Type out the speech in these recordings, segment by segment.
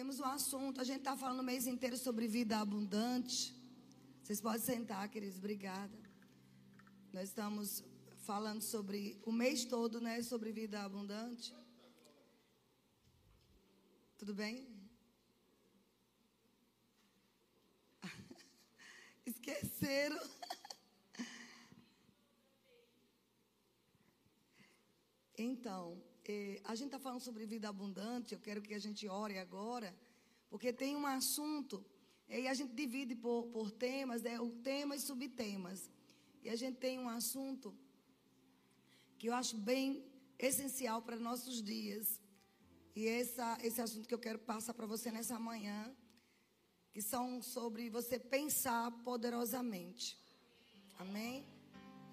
Temos um assunto, a gente está falando o mês inteiro sobre vida abundante. Vocês podem sentar, queridos, obrigada. Nós estamos falando sobre o mês todo, né, sobre vida abundante. Tudo bem? Esqueceram. Então, eh, a gente está falando sobre vida abundante. Eu quero que a gente ore agora, porque tem um assunto eh, e a gente divide por, por temas, né, o tema e subtemas. E a gente tem um assunto que eu acho bem essencial para nossos dias. E essa, esse assunto que eu quero passar para você nessa manhã, que são sobre você pensar poderosamente. Amém?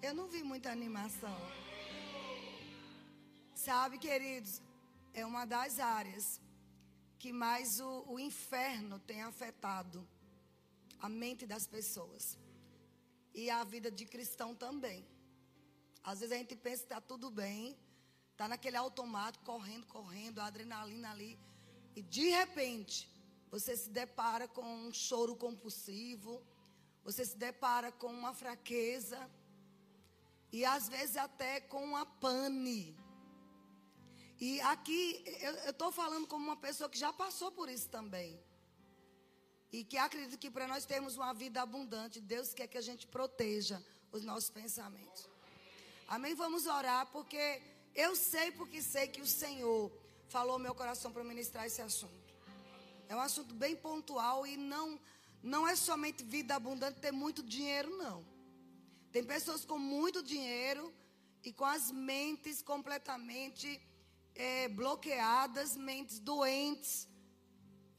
Eu não vi muita animação. Sabe, queridos, é uma das áreas que mais o, o inferno tem afetado a mente das pessoas. E a vida de cristão também. Às vezes a gente pensa que está tudo bem, está naquele automático, correndo, correndo, a adrenalina ali. E de repente, você se depara com um choro compulsivo, você se depara com uma fraqueza, e às vezes até com uma pane. E aqui eu estou falando como uma pessoa que já passou por isso também. E que acredito que para nós termos uma vida abundante, Deus quer que a gente proteja os nossos pensamentos. Amém? Vamos orar, porque eu sei, porque sei que o Senhor falou meu coração para ministrar esse assunto. É um assunto bem pontual e não, não é somente vida abundante ter muito dinheiro, não. Tem pessoas com muito dinheiro e com as mentes completamente é, bloqueadas, mentes doentes,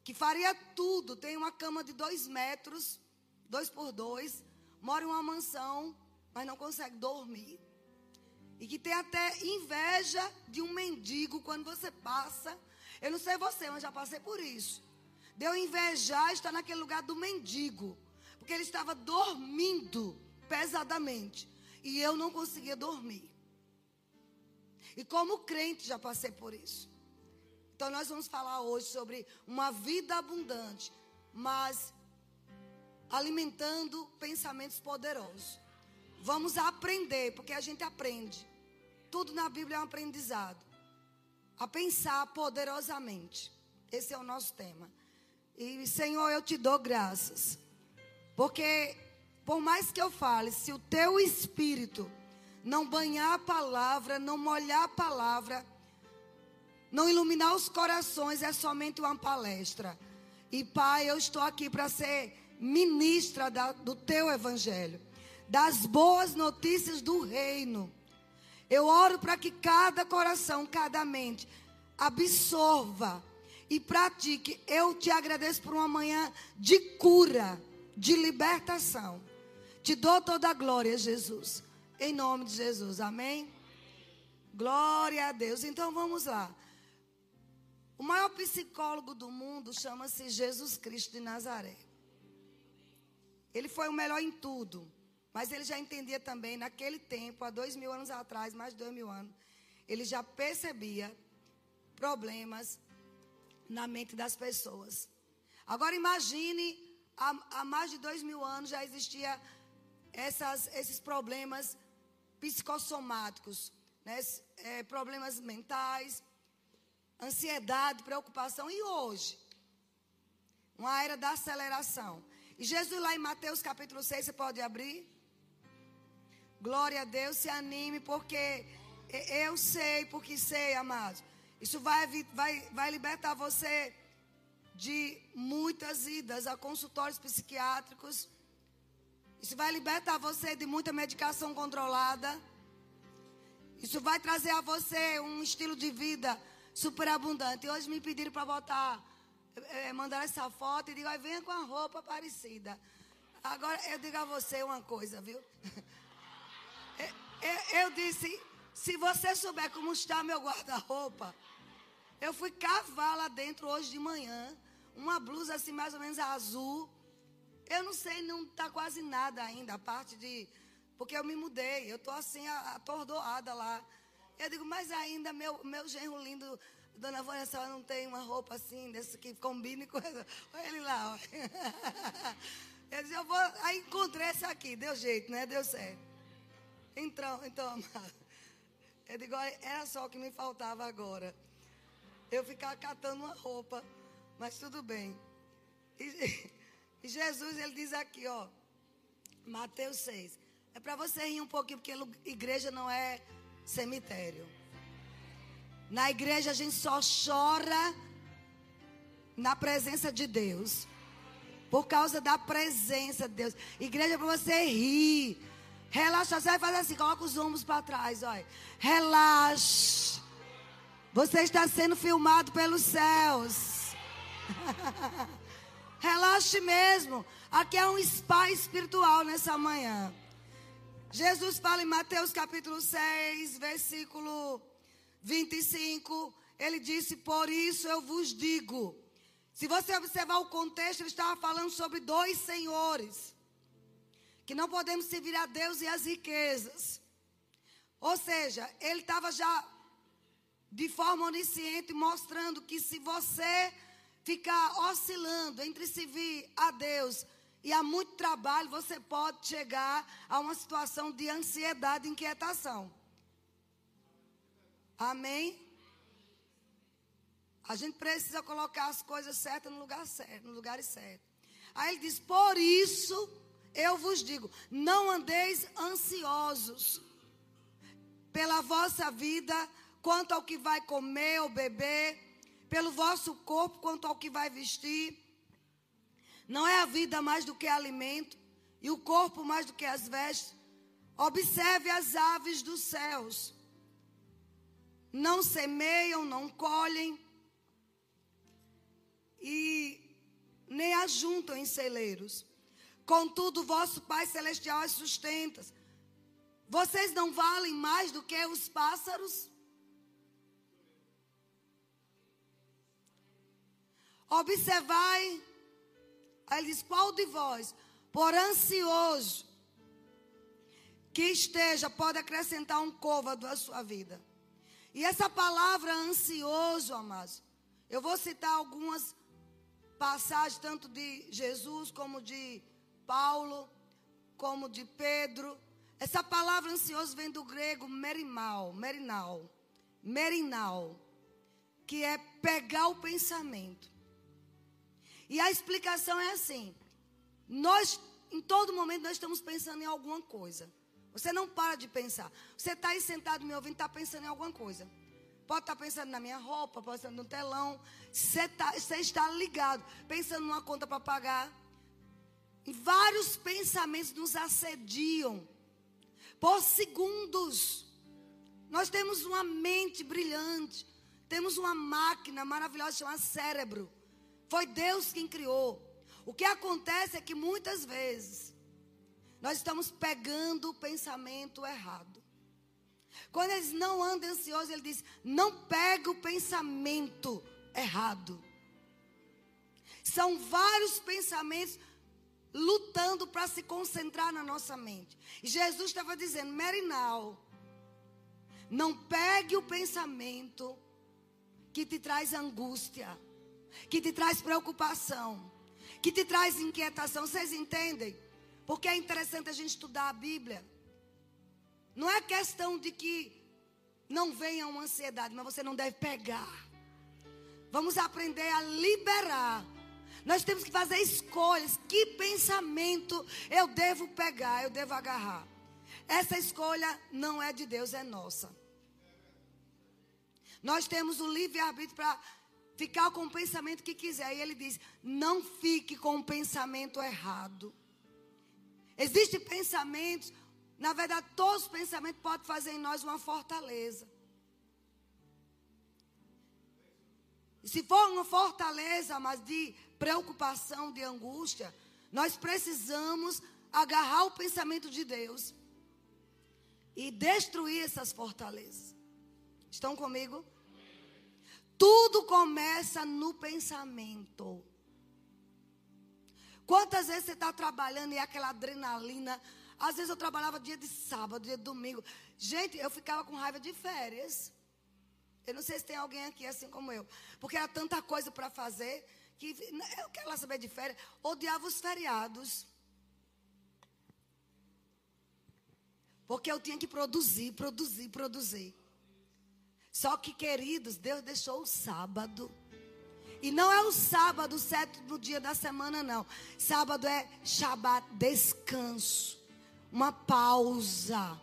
que faria tudo. Tem uma cama de dois metros, dois por dois, mora em uma mansão, mas não consegue dormir. E que tem até inveja de um mendigo quando você passa. Eu não sei você, mas já passei por isso. Deu invejar estar naquele lugar do mendigo. Porque ele estava dormindo pesadamente. E eu não conseguia dormir. E como crente já passei por isso. Então nós vamos falar hoje sobre uma vida abundante, mas alimentando pensamentos poderosos. Vamos aprender, porque a gente aprende. Tudo na Bíblia é um aprendizado. A pensar poderosamente. Esse é o nosso tema. E Senhor, eu te dou graças. Porque por mais que eu fale, se o teu espírito não banhar a palavra, não molhar a palavra, não iluminar os corações, é somente uma palestra. E Pai, eu estou aqui para ser ministra da, do teu evangelho, das boas notícias do reino. Eu oro para que cada coração, cada mente absorva e pratique. Eu te agradeço por uma manhã de cura, de libertação. Te dou toda a glória, Jesus. Em nome de Jesus, amém? Glória a Deus. Então vamos lá. O maior psicólogo do mundo chama-se Jesus Cristo de Nazaré. Ele foi o melhor em tudo. Mas ele já entendia também, naquele tempo, há dois mil anos atrás, mais de dois mil anos, ele já percebia problemas na mente das pessoas. Agora imagine, há, há mais de dois mil anos já existia essas, esses problemas psicossomáticos, né? É, problemas mentais, ansiedade, preocupação. E hoje? Uma era da aceleração. E Jesus lá em Mateus capítulo 6, você pode abrir? Glória a Deus, se anime, porque eu sei, porque sei, amados. Isso vai, vai, vai libertar você de muitas idas a consultórios psiquiátricos isso vai libertar você de muita medicação controlada. Isso vai trazer a você um estilo de vida superabundante. Hoje me pediram para botar, é, mandar essa foto e digo, venha com a roupa parecida. Agora eu digo a você uma coisa, viu? Eu, eu, eu disse, se você souber como está meu guarda-roupa, eu fui cavar lá dentro hoje de manhã, uma blusa assim mais ou menos azul eu não sei, não está quase nada ainda, a parte de. Porque eu me mudei, eu estou assim, atordoada lá. Eu digo, mas ainda meu, meu genro lindo Dona Vânia, a senhora não tem uma roupa assim, desse que combine com. Olha ele lá, ó. Eu disse, eu vou. Aí encontrei essa aqui, deu jeito, né? Deu certo. Então, então, amado. Eu digo, era só o que me faltava agora. Eu ficar catando uma roupa, mas tudo bem. E, e Jesus, ele diz aqui, ó, Mateus 6. É para você rir um pouquinho, porque igreja não é cemitério. Na igreja a gente só chora na presença de Deus. Por causa da presença de Deus. Igreja é para você rir. Relaxa, você vai fazer assim, coloca os ombros para trás, olha. Relaxe. Você está sendo filmado pelos céus. Relaxe mesmo. Aqui é um spa espiritual nessa manhã. Jesus fala em Mateus capítulo 6, versículo 25. Ele disse: Por isso eu vos digo. Se você observar o contexto, ele estava falando sobre dois senhores. Que não podemos servir a Deus e as riquezas. Ou seja, ele estava já de forma onisciente mostrando que se você ficar oscilando entre servir a Deus e há muito trabalho, você pode chegar a uma situação de ansiedade e inquietação. Amém? A gente precisa colocar as coisas certas no lugar certo, no lugar certo. Aí ele diz: Por isso eu vos digo, não andeis ansiosos pela vossa vida, quanto ao que vai comer ou beber, pelo vosso corpo, quanto ao que vai vestir. Não é a vida mais do que alimento e o corpo mais do que as vestes? Observe as aves dos céus. Não semeiam, não colhem e nem ajuntam em celeiros. Contudo, vosso Pai Celestial as sustenta. Vocês não valem mais do que os pássaros? Observai Aí ele diz: Qual de vós, por ansioso que esteja, pode acrescentar um côvado à sua vida? E essa palavra ansioso, amados, eu vou citar algumas passagens, tanto de Jesus, como de Paulo, como de Pedro. Essa palavra ansioso vem do grego merimal, merinal, merinal, que é pegar o pensamento. E a explicação é assim: nós, em todo momento, nós estamos pensando em alguma coisa. Você não para de pensar. Você está aí sentado me ouvindo, está pensando em alguma coisa. Pode estar tá pensando na minha roupa, pode estar no telão. Você, tá, você está ligado, pensando numa conta para pagar. Vários pensamentos nos assediam por segundos. Nós temos uma mente brilhante, temos uma máquina maravilhosa chamada cérebro. Foi Deus quem criou. O que acontece é que muitas vezes nós estamos pegando o pensamento errado. Quando eles não andam ansiosos, ele diz: não pega o pensamento errado. São vários pensamentos lutando para se concentrar na nossa mente. E Jesus estava dizendo: Merinal, não pegue o pensamento que te traz angústia que te traz preocupação, que te traz inquietação. Vocês entendem? Porque é interessante a gente estudar a Bíblia. Não é questão de que não venha uma ansiedade, mas você não deve pegar. Vamos aprender a liberar. Nós temos que fazer escolhas. Que pensamento eu devo pegar, eu devo agarrar? Essa escolha não é de Deus, é nossa. Nós temos o livre-arbítrio para ficar com o pensamento que quiser. E ele diz: não fique com o pensamento errado. Existem pensamentos, na verdade, todos os pensamentos podem fazer em nós uma fortaleza. E se for uma fortaleza, mas de preocupação, de angústia, nós precisamos agarrar o pensamento de Deus e destruir essas fortalezas. Estão comigo? Tudo começa no pensamento. Quantas vezes você está trabalhando e é aquela adrenalina. Às vezes eu trabalhava dia de sábado, dia de domingo. Gente, eu ficava com raiva de férias. Eu não sei se tem alguém aqui assim como eu. Porque era tanta coisa para fazer que eu quero lá saber de férias. Odiava os feriados. Porque eu tinha que produzir, produzir, produzir. Só que, queridos, Deus deixou o sábado. E não é o sábado, o sétimo dia da semana, não. Sábado é Shabat, descanso. Uma pausa.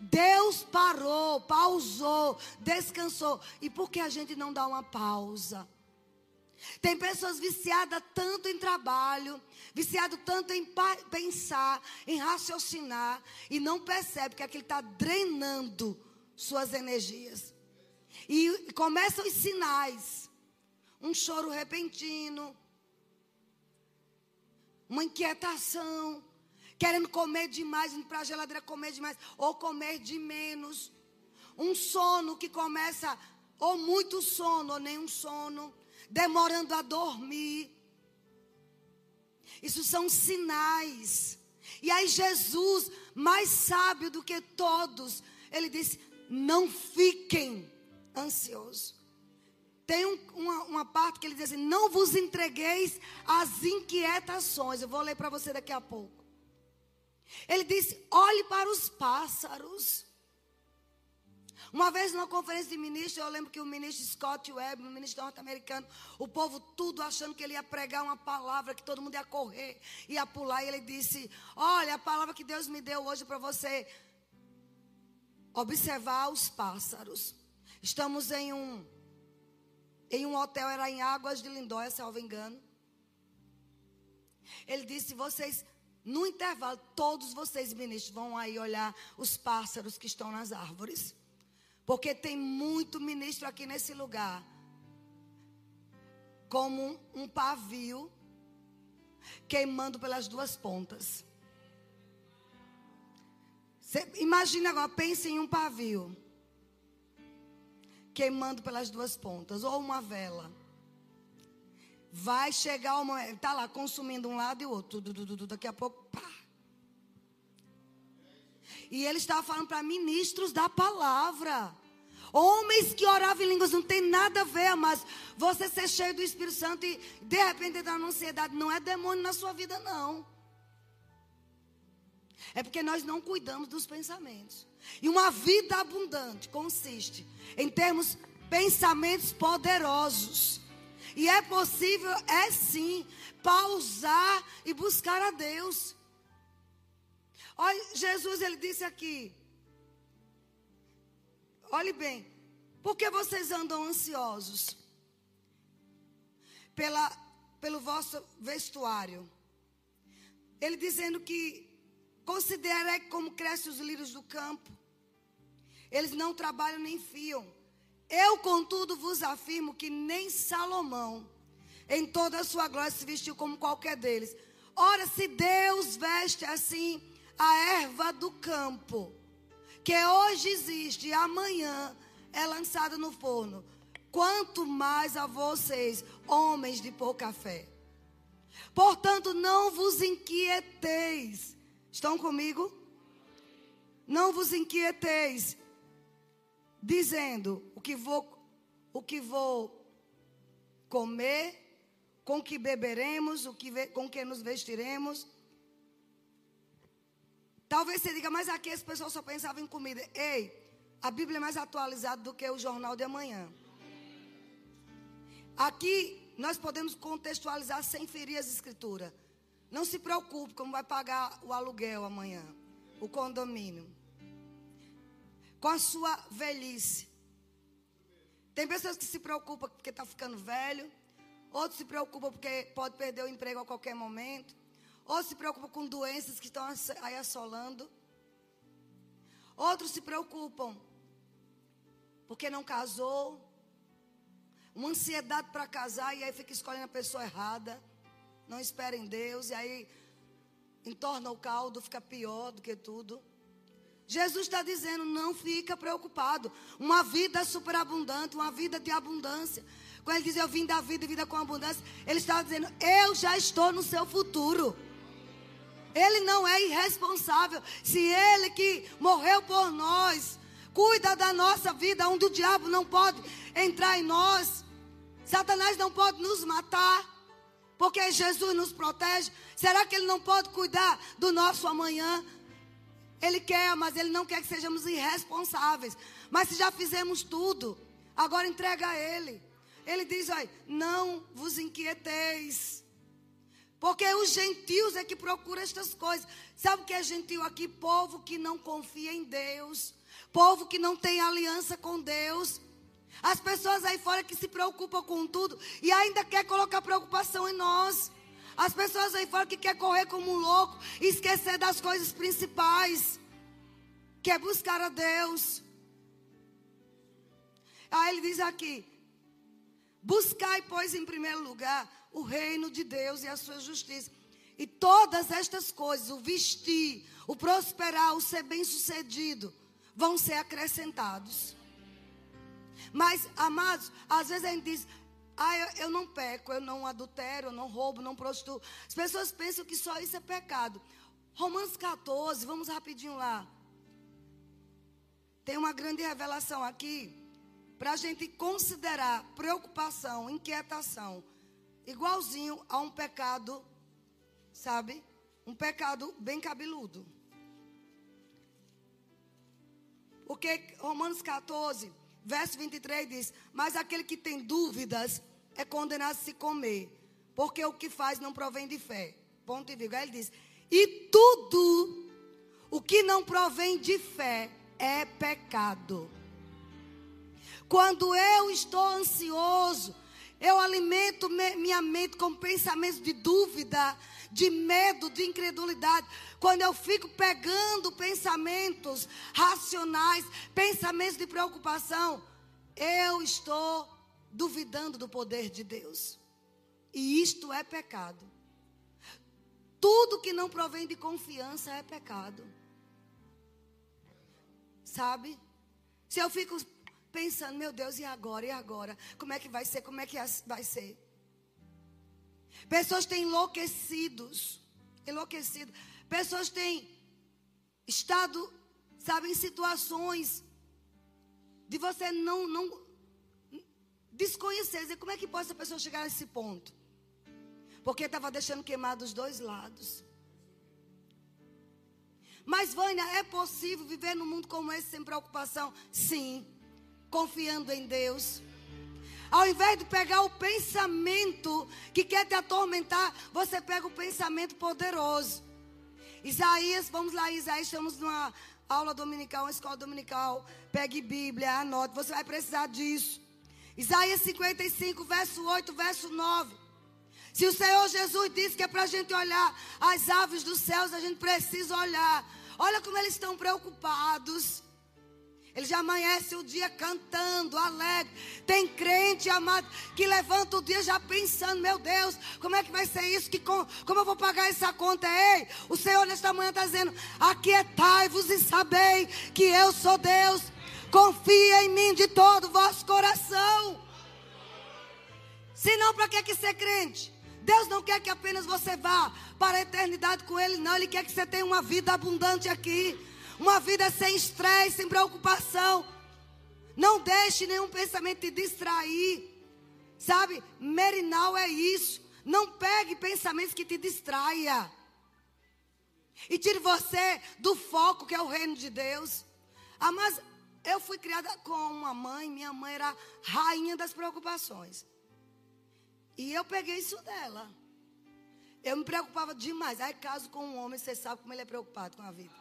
Deus parou, pausou, descansou. E por que a gente não dá uma pausa? Tem pessoas viciadas tanto em trabalho, viciado tanto em pensar, em raciocinar, e não percebe que aquilo está drenando suas energias. E começam os sinais: um choro repentino, uma inquietação, querendo comer demais, indo para a geladeira comer demais, ou comer de menos. Um sono que começa, ou muito sono, ou nenhum sono, demorando a dormir. Isso são sinais. E aí, Jesus, mais sábio do que todos, ele disse: não fiquem ansiosos. Tem um, uma, uma, parte que ele diz assim: não vos entregueis às inquietações. Eu vou ler para você daqui a pouco. Ele disse: olhe para os pássaros. Uma vez numa conferência de ministros, eu lembro que o ministro Scott Webb, o ministro norte-americano, o povo tudo achando que ele ia pregar uma palavra, que todo mundo ia correr, ia pular, e ele disse: Olha, a palavra que Deus me deu hoje para você observar os pássaros. Estamos em um em um hotel, era em Águas de Lindóia, salvo engano. Ele disse: vocês, no intervalo, todos vocês, ministros, vão aí olhar os pássaros que estão nas árvores. Porque tem muito ministro aqui nesse lugar. Como um, um pavio queimando pelas duas pontas. Você imagina agora, pense em um pavio queimando pelas duas pontas, ou uma vela. Vai chegar uma. Está lá consumindo um lado e o outro. Daqui a pouco, pá. E ele estava falando para ministros da palavra. Homens que oravam em línguas não tem nada a ver, mas você ser cheio do Espírito Santo e de repente entrar na ansiedade não é demônio na sua vida, não. É porque nós não cuidamos dos pensamentos. E uma vida abundante consiste em termos pensamentos poderosos. E é possível, é sim, pausar e buscar a Deus. Olha, Jesus ele disse aqui. Olhe bem, por que vocês andam ansiosos? Pela, pelo vosso vestuário. Ele dizendo que Considere como crescem os lírios do campo. Eles não trabalham nem fiam. Eu, contudo, vos afirmo que nem Salomão, em toda a sua glória, se vestiu como qualquer deles. Ora, se Deus veste assim a erva do campo, que hoje existe e amanhã é lançada no forno, quanto mais a vocês, homens de pouca fé. Portanto, não vos inquieteis Estão comigo? Não vos inquieteis, dizendo o que vou, o que vou comer, com que beberemos, o que, com que nos vestiremos. Talvez você diga, mas aqui as pessoas só pensavam em comida. Ei, a Bíblia é mais atualizada do que o jornal de amanhã. Aqui nós podemos contextualizar sem ferir as escrituras. Não se preocupe como vai pagar o aluguel amanhã, o condomínio. Com a sua velhice. Tem pessoas que se preocupam porque está ficando velho. Outros se preocupam porque pode perder o emprego a qualquer momento. Outros se preocupam com doenças que estão aí assolando. Outros se preocupam porque não casou. Uma ansiedade para casar e aí fica escolhendo a pessoa errada não espera em Deus, e aí entorna o caldo, fica pior do que tudo. Jesus está dizendo: não fica preocupado. Uma vida superabundante, uma vida de abundância. Quando ele diz eu vim da vida e vida com abundância, ele está dizendo: eu já estou no seu futuro. Ele não é irresponsável. Se ele que morreu por nós, cuida da nossa vida, onde o diabo não pode entrar em nós. Satanás não pode nos matar, porque Jesus nos protege. Será que ele não pode cuidar do nosso amanhã? Ele quer, mas ele não quer que sejamos irresponsáveis. Mas se já fizemos tudo, agora entrega a ele. Ele diz: olha, não vos inquieteis. Porque os gentios é que procuram estas coisas. Sabe o que é gentil aqui? Povo que não confia em Deus. Povo que não tem aliança com Deus. As pessoas aí fora que se preocupam com tudo e ainda quer colocar preocupação em nós. As pessoas aí fora que quer correr como um louco e esquecer das coisas principais. Quer buscar a Deus. Aí ele diz aqui: Buscai, pois, em primeiro lugar o reino de Deus e a sua justiça. E todas estas coisas, o vestir, o prosperar, o ser bem-sucedido, vão ser acrescentados. Mas, amados, às vezes a gente diz: ah, eu, eu não peco, eu não adultero, eu não roubo, não prostituo. As pessoas pensam que só isso é pecado. Romanos 14, vamos rapidinho lá. Tem uma grande revelação aqui para a gente considerar preocupação, inquietação igualzinho a um pecado, sabe? Um pecado bem cabeludo. Porque Romanos 14, verso 23 diz: Mas aquele que tem dúvidas é condenado a se comer, porque o que faz não provém de fé. Ponto e vírgula. Ele diz: E tudo o que não provém de fé é pecado. Quando eu estou ansioso, eu alimento minha mente com pensamentos de dúvida, de medo, de incredulidade. Quando eu fico pegando pensamentos racionais, pensamentos de preocupação, eu estou duvidando do poder de Deus. E isto é pecado. Tudo que não provém de confiança é pecado. Sabe? Se eu fico pensando, meu Deus, e agora? E agora? Como é que vai ser? Como é que vai ser? Pessoas têm enlouquecidos, enlouquecido. Pessoas têm estado, sabe, em situações de você não, não desconhecer. Dizer, como é que pode essa pessoa chegar nesse ponto? Porque estava deixando queimar dos dois lados. Mas, Vânia, é possível viver num mundo como esse sem preocupação? Sim confiando em Deus. Ao invés de pegar o pensamento que quer te atormentar, você pega o pensamento poderoso. Isaías, vamos lá, Isaías, estamos numa aula dominical, uma escola dominical. Pegue Bíblia, anote, você vai precisar disso. Isaías 55, verso 8, verso 9. Se o Senhor Jesus disse que é para a gente olhar as aves dos céus, a gente precisa olhar. Olha como eles estão preocupados. Ele já amanhece o dia cantando, alegre. Tem crente, amado, que levanta o dia já pensando: meu Deus, como é que vai ser isso? Que com, como eu vou pagar essa conta? Ei, o Senhor nesta manhã está dizendo: aquietai-vos e sabei que eu sou Deus. Confia em mim de todo o vosso coração. Senão, para que, que ser crente? Deus não quer que apenas você vá para a eternidade com Ele, não. Ele quer que você tenha uma vida abundante aqui. Uma vida sem estresse, sem preocupação. Não deixe nenhum pensamento te distrair. Sabe? Merinal é isso. Não pegue pensamentos que te distraia. E tire você do foco que é o reino de Deus. Ah, mas eu fui criada com uma mãe, minha mãe era rainha das preocupações. E eu peguei isso dela. Eu me preocupava demais. Aí caso com um homem, você sabe como ele é preocupado com a vida.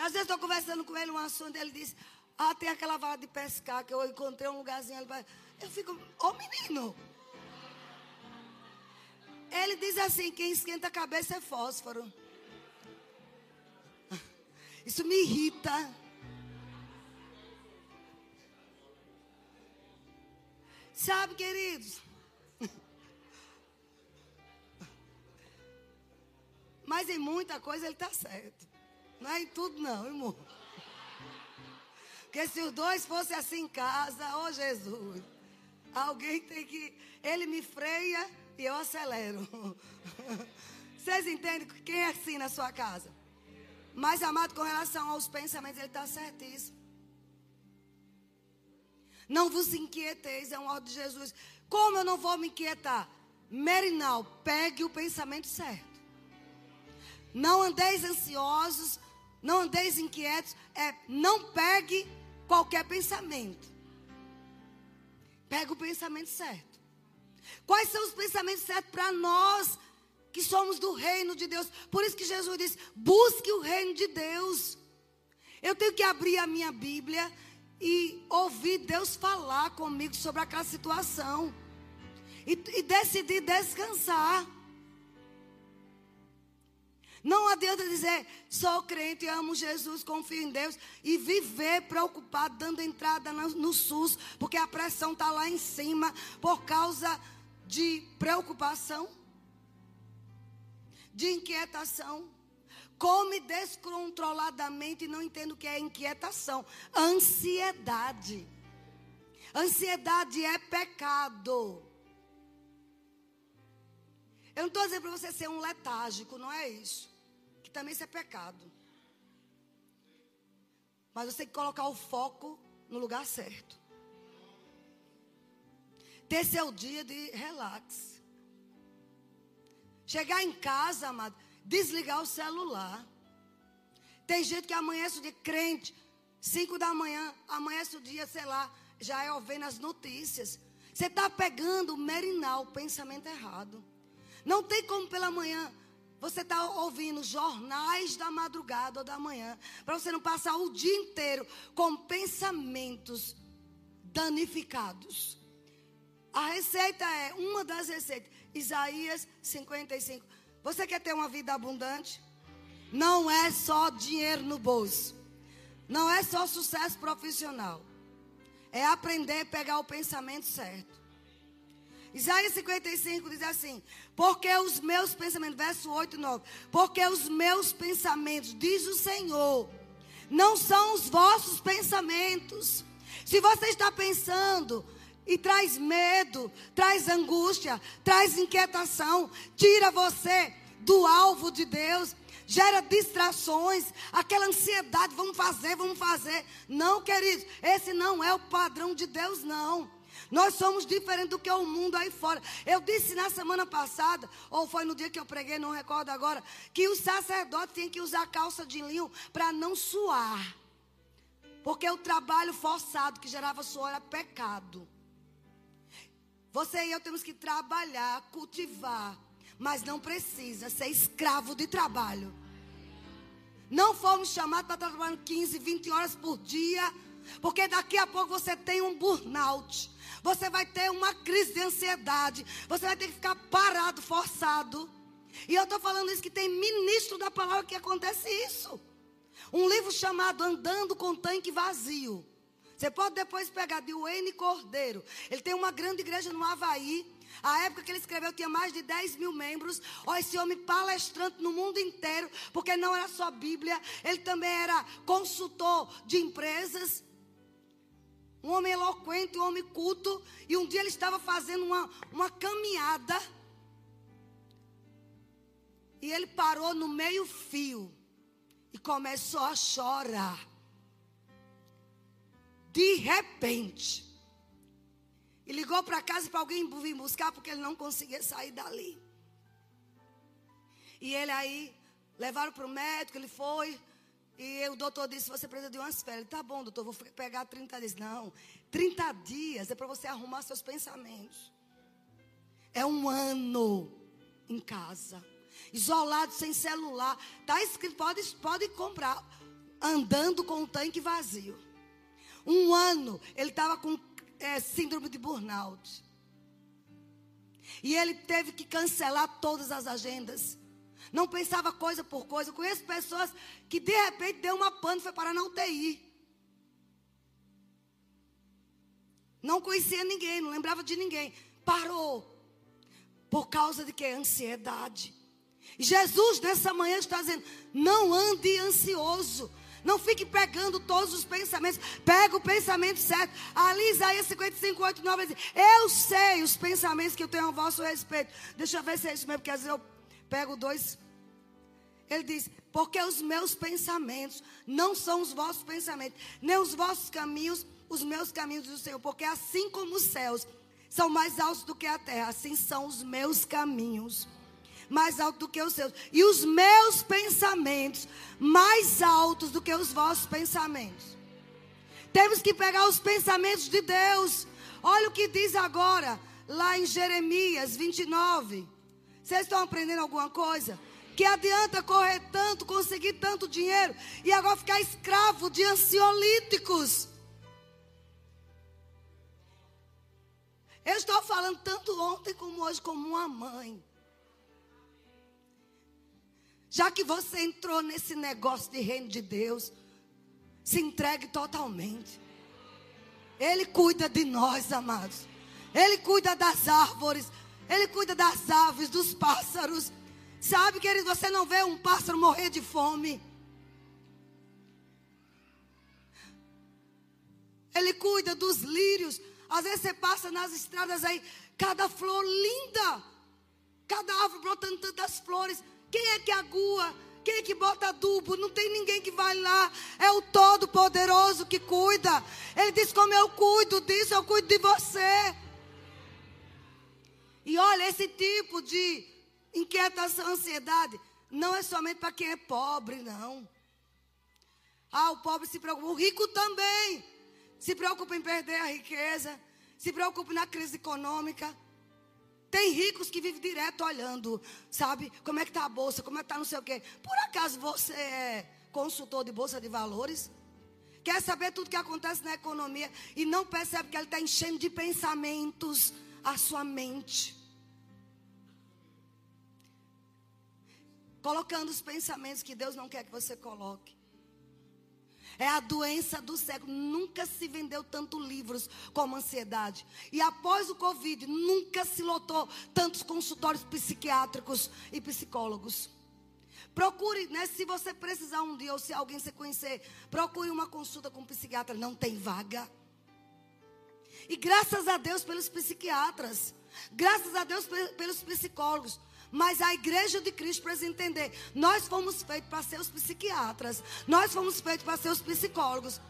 Às vezes estou conversando com ele um assunto, ele diz, ah, tem aquela vara de pescar que eu encontrei um lugarzinho. Eu fico, ô oh, menino. Ele diz assim, quem esquenta a cabeça é fósforo. Isso me irrita. Sabe, queridos? Mas em muita coisa ele está certo. Não é em tudo, não, irmão. Porque se os dois fossem assim em casa, ô oh Jesus, alguém tem que. Ele me freia e eu acelero. Vocês entendem quem é assim na sua casa? Mas, amado, com relação aos pensamentos, ele está certíssimo. Não vos inquieteis, é uma ordem de Jesus. Como eu não vou me inquietar? Merinal, pegue o pensamento certo. Não andeis ansiosos, não andeis inquietos. É, não pegue qualquer pensamento. Pega o pensamento certo. Quais são os pensamentos certos para nós que somos do reino de Deus? Por isso que Jesus disse: busque o reino de Deus. Eu tenho que abrir a minha Bíblia e ouvir Deus falar comigo sobre aquela situação. E, e decidir descansar. Não adianta dizer, sou crente, amo Jesus, confio em Deus e viver preocupado, dando entrada no, SUS, porque a pressão está lá em cima por causa de preocupação, de inquietação. Come descontroladamente e não entendo o que é inquietação. Ansiedade. Ansiedade é pecado. Eu não estou dizendo para você ser um letárgico, não é isso que também isso é pecado. Mas você tem que colocar o foco no lugar certo. Ter seu dia de relax. Chegar em casa, amado, desligar o celular. Tem gente que amanhece o dia crente, 5 da manhã, amanhece o dia, sei lá, já é ouvindo as notícias. Você está pegando o merinal, o pensamento errado. Não tem como pela manhã você está ouvindo jornais da madrugada ou da manhã, para você não passar o dia inteiro com pensamentos danificados. A receita é uma das receitas, Isaías 55. Você quer ter uma vida abundante? Não é só dinheiro no bolso. Não é só sucesso profissional. É aprender a pegar o pensamento certo. Isaías 55 diz assim: Porque os meus pensamentos, verso 8 e 9: Porque os meus pensamentos, diz o Senhor, não são os vossos pensamentos. Se você está pensando e traz medo, traz angústia, traz inquietação, tira você do alvo de Deus, gera distrações, aquela ansiedade, vamos fazer, vamos fazer. Não, queridos, esse não é o padrão de Deus, não. Nós somos diferentes do que o mundo aí fora. Eu disse na semana passada, ou foi no dia que eu preguei, não recordo agora, que o sacerdote tem que usar calça de linho para não suar. Porque o trabalho forçado que gerava suor era pecado. Você e eu temos que trabalhar, cultivar, mas não precisa ser escravo de trabalho. Não fomos chamados para trabalhar 15, 20 horas por dia, porque daqui a pouco você tem um burnout. Você vai ter uma crise de ansiedade. Você vai ter que ficar parado, forçado. E eu estou falando isso que tem ministro da palavra que acontece isso. Um livro chamado Andando com Tanque Vazio. Você pode depois pegar de Wayne Cordeiro. Ele tem uma grande igreja no Havaí. A época que ele escreveu tinha mais de 10 mil membros. Ó, esse homem palestrante no mundo inteiro, porque não era só Bíblia, ele também era consultor de empresas. Um homem eloquente, um homem culto. E um dia ele estava fazendo uma, uma caminhada. E ele parou no meio-fio. E começou a chorar. De repente. E ligou para casa para alguém vir buscar, porque ele não conseguia sair dali. E ele aí, levaram para o médico, ele foi. E o doutor disse: Você precisa de umas férias. Tá bom, doutor, vou pegar 30 dias. Não, 30 dias é para você arrumar seus pensamentos. É um ano em casa, isolado, sem celular. Está escrito: pode, pode comprar, andando com o tanque vazio. Um ano, ele estava com é, síndrome de burnout. E ele teve que cancelar todas as agendas. Não pensava coisa por coisa. Eu conheço pessoas que de repente deu uma pane e foi parar na UTI. Não conhecia ninguém, não lembrava de ninguém. Parou. Por causa de que? Ansiedade. E Jesus nessa manhã está dizendo: não ande ansioso. Não fique pegando todos os pensamentos. Pega o pensamento certo. Ali, Isaías 55, 8, 9 diz: Eu sei os pensamentos que eu tenho a vosso respeito. Deixa eu ver se é isso mesmo, porque às vezes eu Pega o 2. Ele diz: Porque os meus pensamentos não são os vossos pensamentos, nem os vossos caminhos, os meus caminhos do Senhor. Porque assim como os céus são mais altos do que a terra, assim são os meus caminhos mais altos do que os seus, e os meus pensamentos mais altos do que os vossos pensamentos. Temos que pegar os pensamentos de Deus. Olha o que diz agora, lá em Jeremias 29. Vocês estão aprendendo alguma coisa? Que adianta correr tanto, conseguir tanto dinheiro e agora ficar escravo de ansiolíticos. Eu estou falando tanto ontem como hoje, como uma mãe. Já que você entrou nesse negócio de reino de Deus, se entregue totalmente. Ele cuida de nós, amados. Ele cuida das árvores. Ele cuida das aves, dos pássaros. Sabe, querido, você não vê um pássaro morrer de fome. Ele cuida dos lírios. Às vezes você passa nas estradas aí, cada flor linda, cada árvore brotando tantas flores. Quem é que agua? Quem é que bota adubo? Não tem ninguém que vai lá. É o Todo-Poderoso que cuida. Ele diz: Como eu cuido disso, eu cuido de você. E olha, esse tipo de inquietação, ansiedade, não é somente para quem é pobre, não. Ah, o pobre se preocupa. O rico também se preocupa em perder a riqueza, se preocupa na crise econômica. Tem ricos que vivem direto olhando, sabe? Como é que está a bolsa, como é que está não sei o quê. Por acaso você é consultor de bolsa de valores? Quer saber tudo que acontece na economia e não percebe que ele está enchendo de pensamentos a sua mente. Colocando os pensamentos que Deus não quer que você coloque. É a doença do século. Nunca se vendeu tanto livros como ansiedade. E após o Covid, nunca se lotou tantos consultórios psiquiátricos e psicólogos. Procure, né, se você precisar um dia ou se alguém se conhecer, procure uma consulta com um psiquiatra. Não tem vaga. E graças a Deus pelos psiquiatras. Graças a Deus pelos psicólogos. Mas a igreja de Cristo precisa entender: nós fomos feitos para ser os psiquiatras, nós fomos feitos para ser os psicólogos.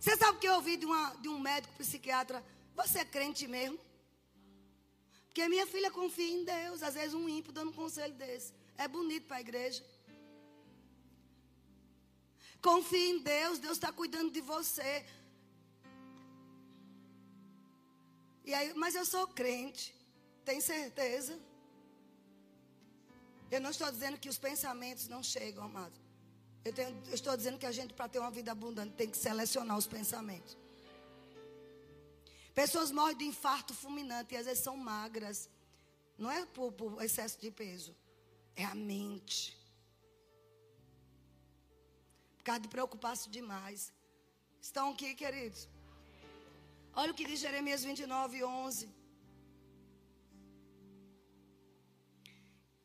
Você sabe o que eu ouvi de, uma, de um médico psiquiatra? Você é crente mesmo? Porque minha filha confia em Deus. Às vezes um ímpio dando um conselho desse. É bonito para a igreja. Confie em Deus, Deus está cuidando de você. E aí, mas eu sou crente. Tem certeza? Eu não estou dizendo que os pensamentos não chegam, amado. Eu, tenho, eu estou dizendo que a gente, para ter uma vida abundante, tem que selecionar os pensamentos. Pessoas morrem de infarto fulminante e às vezes são magras. Não é por, por excesso de peso. É a mente. Por causa de preocupar-se demais. Estão aqui, queridos? Olha o que diz Jeremias 29, 11.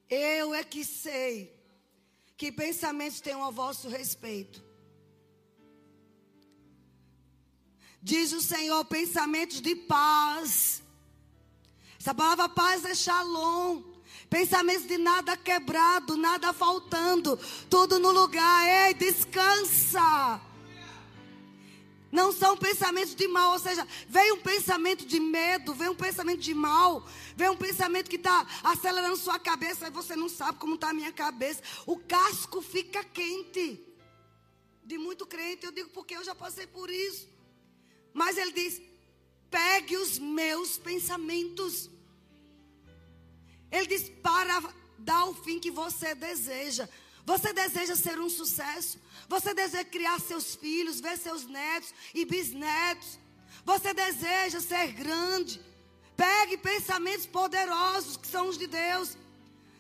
Eu é que sei que pensamentos tenho a vosso respeito. Diz o Senhor, pensamentos de paz. Essa palavra paz é shalom. Pensamentos de nada quebrado, nada faltando, tudo no lugar. Ei, descansa. Não são pensamentos de mal, ou seja, vem um pensamento de medo, vem um pensamento de mal, vem um pensamento que está acelerando sua cabeça e você não sabe como está a minha cabeça. O casco fica quente. De muito crente, eu digo porque eu já passei por isso. Mas ele diz: pegue os meus pensamentos. Ele diz: para dar o fim que você deseja. Você deseja ser um sucesso? Você deseja criar seus filhos, ver seus netos e bisnetos? Você deseja ser grande? Pegue pensamentos poderosos que são os de Deus.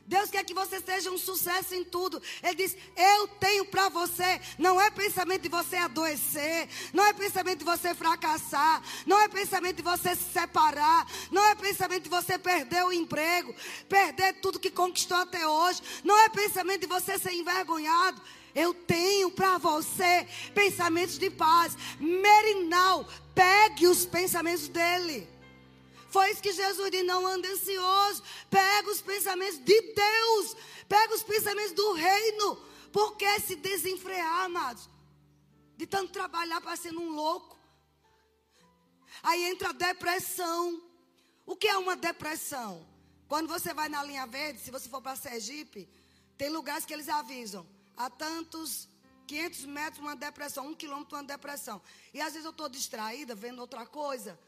Deus quer que você seja um sucesso em tudo. Ele diz: Eu tenho para você. Não é pensamento de você adoecer. Não é pensamento de você fracassar. Não é pensamento de você se separar. Não é pensamento de você perder o emprego. Perder tudo que conquistou até hoje. Não é pensamento de você ser envergonhado. Eu tenho para você pensamentos de paz. Merinal, pegue os pensamentos dele. Foi isso que Jesus disse: não ande ansioso. Pega os pensamentos de Deus. Pega os pensamentos do reino. Por que se desenfrear, amados? De tanto trabalhar parecendo um louco. Aí entra a depressão. O que é uma depressão? Quando você vai na linha verde, se você for para Sergipe, tem lugares que eles avisam. Há tantos 500 metros uma depressão, um quilômetro uma depressão. E às vezes eu estou distraída, vendo outra coisa.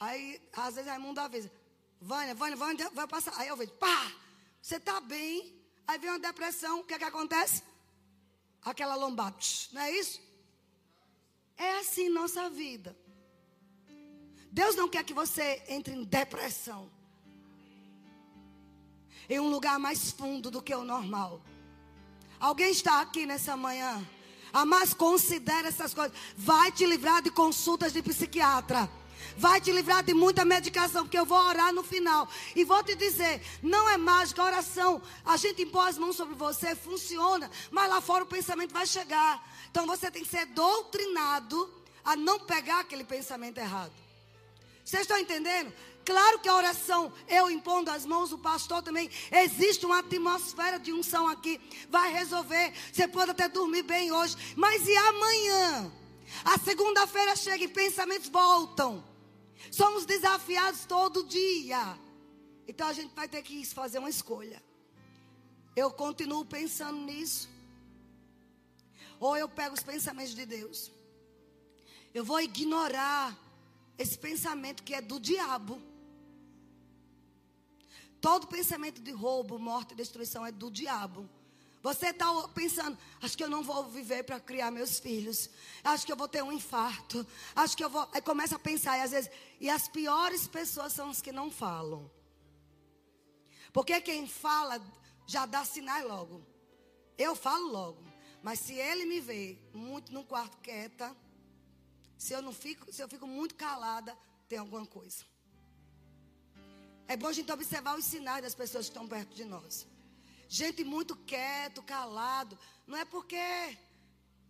Aí, às vezes, Raimundo avisa. Vânia, Vânia, Vânia, vai passar. Aí eu vejo, pá, você está bem. Aí vem uma depressão, o que é que acontece? Aquela lombada, não é isso? É assim nossa vida. Deus não quer que você entre em depressão. Em um lugar mais fundo do que o normal. Alguém está aqui nessa manhã? Ah, mas considere essas coisas. Vai te livrar de consultas de psiquiatra. Vai te livrar de muita medicação, porque eu vou orar no final. E vou te dizer: não é mágica, oração. A gente impõe as mãos sobre você, funciona. Mas lá fora o pensamento vai chegar. Então você tem que ser doutrinado a não pegar aquele pensamento errado. Vocês estão entendendo? Claro que a oração, eu impondo as mãos, o pastor também, existe uma atmosfera de unção aqui, vai resolver. Você pode até dormir bem hoje, mas e amanhã? A segunda-feira chega e pensamentos voltam. Somos desafiados todo dia. Então a gente vai ter que fazer uma escolha. Eu continuo pensando nisso. Ou eu pego os pensamentos de Deus. Eu vou ignorar esse pensamento que é do diabo. Todo pensamento de roubo, morte e destruição é do diabo. Você está pensando, acho que eu não vou viver para criar meus filhos. Acho que eu vou ter um infarto. Acho que eu vou. Aí começa a pensar, e às vezes. E as piores pessoas são as que não falam. Porque quem fala já dá sinais logo. Eu falo logo. Mas se ele me vê muito no quarto quieta, se eu não fico, se eu fico muito calada, tem alguma coisa. É bom a gente observar os sinais das pessoas que estão perto de nós. Gente muito quieto, calado. Não é porque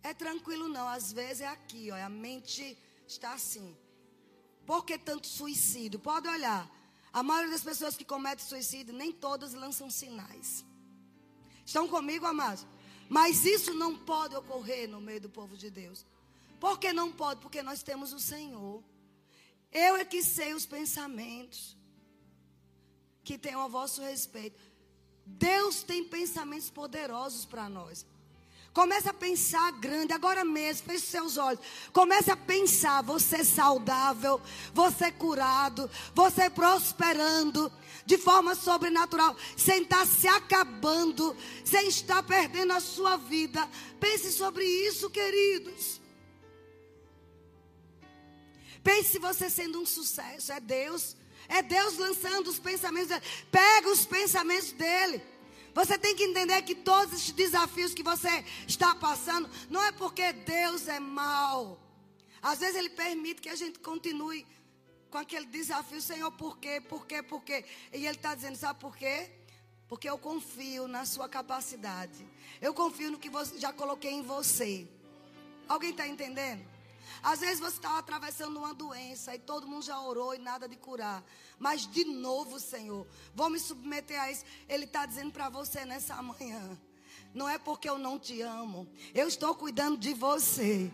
é tranquilo, não. Às vezes é aqui, ó. A mente está assim. Por que tanto suicídio? Pode olhar. A maioria das pessoas que cometem suicídio, nem todas lançam sinais. Estão comigo, amados? Mas isso não pode ocorrer no meio do povo de Deus. Por que não pode? Porque nós temos o Senhor. Eu é que sei os pensamentos que tenham a vosso respeito. Deus tem pensamentos poderosos para nós. Comece a pensar grande, agora mesmo, feche seus olhos. Comece a pensar, você saudável, você curado, você prosperando de forma sobrenatural, sem estar se acabando, sem estar perdendo a sua vida. Pense sobre isso, queridos. Pense você sendo um sucesso, é Deus. É Deus lançando os pensamentos dele. Pega os pensamentos dele. Você tem que entender que todos esses desafios que você está passando, não é porque Deus é mau. Às vezes Ele permite que a gente continue com aquele desafio, Senhor, por quê, por quê, por quê? E Ele está dizendo, sabe por quê? Porque eu confio na sua capacidade. Eu confio no que você, já coloquei em você. Alguém está entendendo? Às vezes você está atravessando uma doença e todo mundo já orou e nada de curar. Mas de novo, Senhor, vou me submeter a isso. Ele está dizendo para você nessa manhã. Não é porque eu não te amo. Eu estou cuidando de você.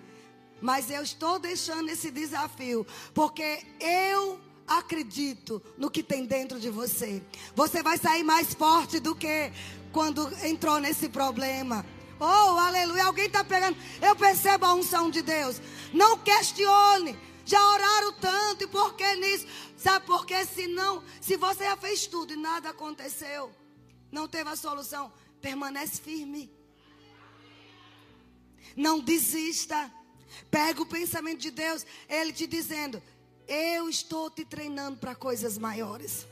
Mas eu estou deixando esse desafio. Porque eu acredito no que tem dentro de você. Você vai sair mais forte do que quando entrou nesse problema. Oh, aleluia. Alguém está pegando. Eu percebo a unção de Deus. Não questione. Já oraram tanto e por que nisso? Sabe por quê? Se não, se você já fez tudo e nada aconteceu, não teve a solução, permanece firme. Não desista. Pega o pensamento de Deus, Ele te dizendo: Eu estou te treinando para coisas maiores.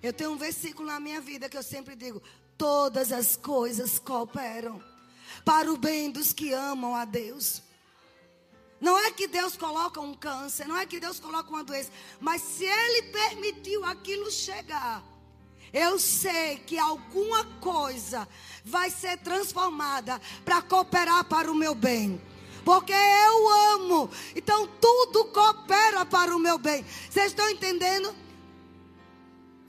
Eu tenho um versículo na minha vida que eu sempre digo: todas as coisas cooperam para o bem dos que amam a Deus. Não é que Deus coloca um câncer, não é que Deus coloca uma doença, mas se Ele permitiu aquilo chegar, eu sei que alguma coisa vai ser transformada para cooperar para o meu bem. porque eu amo. Então tudo coopera para o meu bem. Vocês estão entendendo?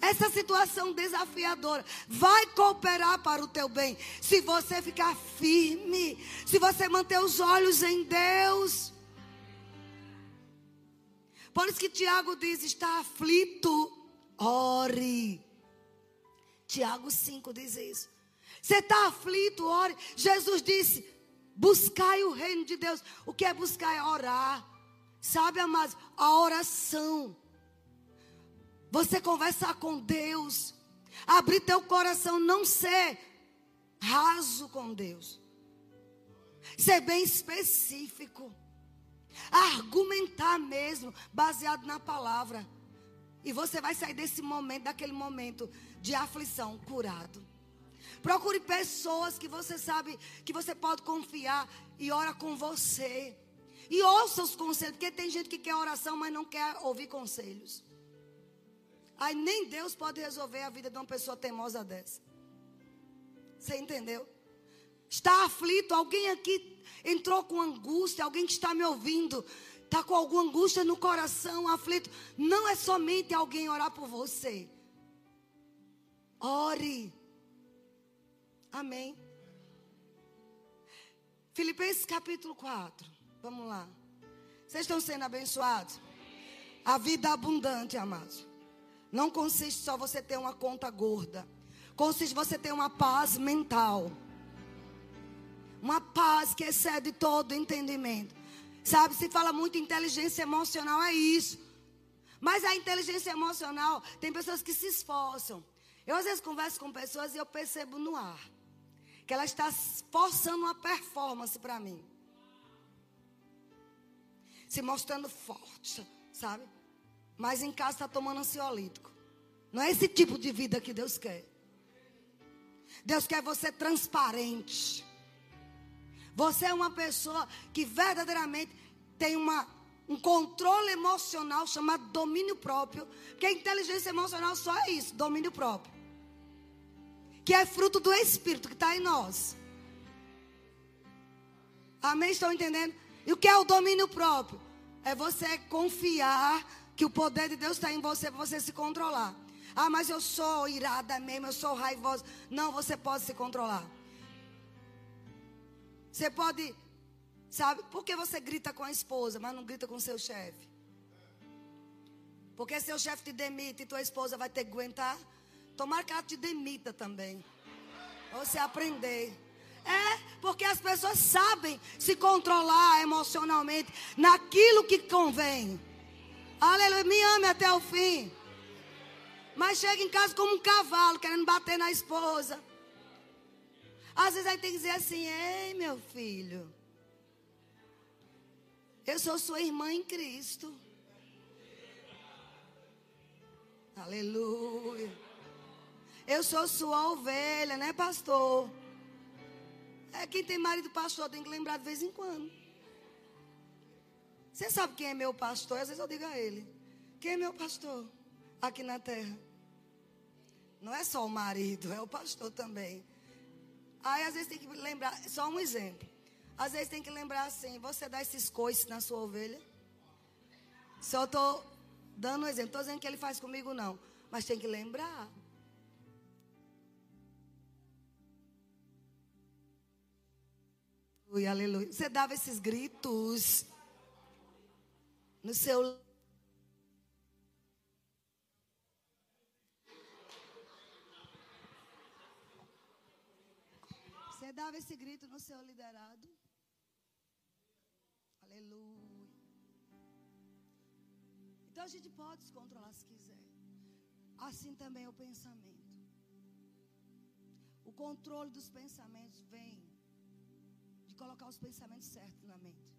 Essa situação desafiadora vai cooperar para o teu bem. Se você ficar firme, se você manter os olhos em Deus. Por isso que Tiago diz: está aflito, ore. Tiago 5 diz isso. Você está aflito, ore. Jesus disse: buscai o reino de Deus. O que é buscar? É orar. Sabe, amados? A oração. Você conversar com Deus. Abrir teu coração. Não ser raso com Deus. Ser bem específico. Argumentar mesmo, baseado na palavra. E você vai sair desse momento, daquele momento de aflição, curado. Procure pessoas que você sabe que você pode confiar e ora com você. E ouça os conselhos, porque tem gente que quer oração, mas não quer ouvir conselhos. Aí nem Deus pode resolver a vida de uma pessoa teimosa dessa. Você entendeu? Está aflito, alguém aqui entrou com angústia, alguém que está me ouvindo, está com alguma angústia no coração, aflito. Não é somente alguém orar por você. Ore. Amém. Filipenses capítulo 4. Vamos lá. Vocês estão sendo abençoados? A vida abundante, amados. Não consiste só você ter uma conta gorda. Consiste você ter uma paz mental. Uma paz que excede todo entendimento. Sabe, se fala muito inteligência emocional, é isso. Mas a inteligência emocional, tem pessoas que se esforçam. Eu às vezes converso com pessoas e eu percebo no ar que ela está forçando uma performance para mim. Se mostrando forte, sabe? Mas em casa está tomando ansiolítico. Não é esse tipo de vida que Deus quer. Deus quer você transparente. Você é uma pessoa que verdadeiramente tem uma, um controle emocional chamado domínio próprio. Porque a inteligência emocional só é isso, domínio próprio que é fruto do Espírito que está em nós. Amém? Estão entendendo? E o que é o domínio próprio? É você confiar que o poder de Deus está em você para você se controlar. Ah, mas eu sou irada mesmo, eu sou raivosa. Não, você pode se controlar. Você pode, sabe, por que você grita com a esposa, mas não grita com seu chefe? Porque seu chefe te demite e tua esposa vai ter que aguentar. Tomara que ela te demita também. Você aprender. É, porque as pessoas sabem se controlar emocionalmente naquilo que convém. Aleluia, me ame até o fim. Mas chega em casa como um cavalo, querendo bater na esposa. Às vezes aí tem que dizer assim: Ei, meu filho, eu sou sua irmã em Cristo. Aleluia. Eu sou sua ovelha, né, pastor? É quem tem marido pastor tem que lembrar de vez em quando. Você sabe quem é meu pastor? Às vezes eu digo a ele: Quem é meu pastor aqui na terra? Não é só o marido, é o pastor também. Aí às vezes tem que lembrar, só um exemplo. Às vezes tem que lembrar assim: Você dá esses coices na sua ovelha? Só estou dando um exemplo. Estou dizendo que ele faz comigo, não. Mas tem que lembrar. Aleluia, aleluia. Você dava esses gritos no seu. Você dava esse grito no seu liderado. Aleluia. Então a gente pode se controlar se quiser. Assim também é o pensamento. O controle dos pensamentos vem de colocar os pensamentos certos na mente.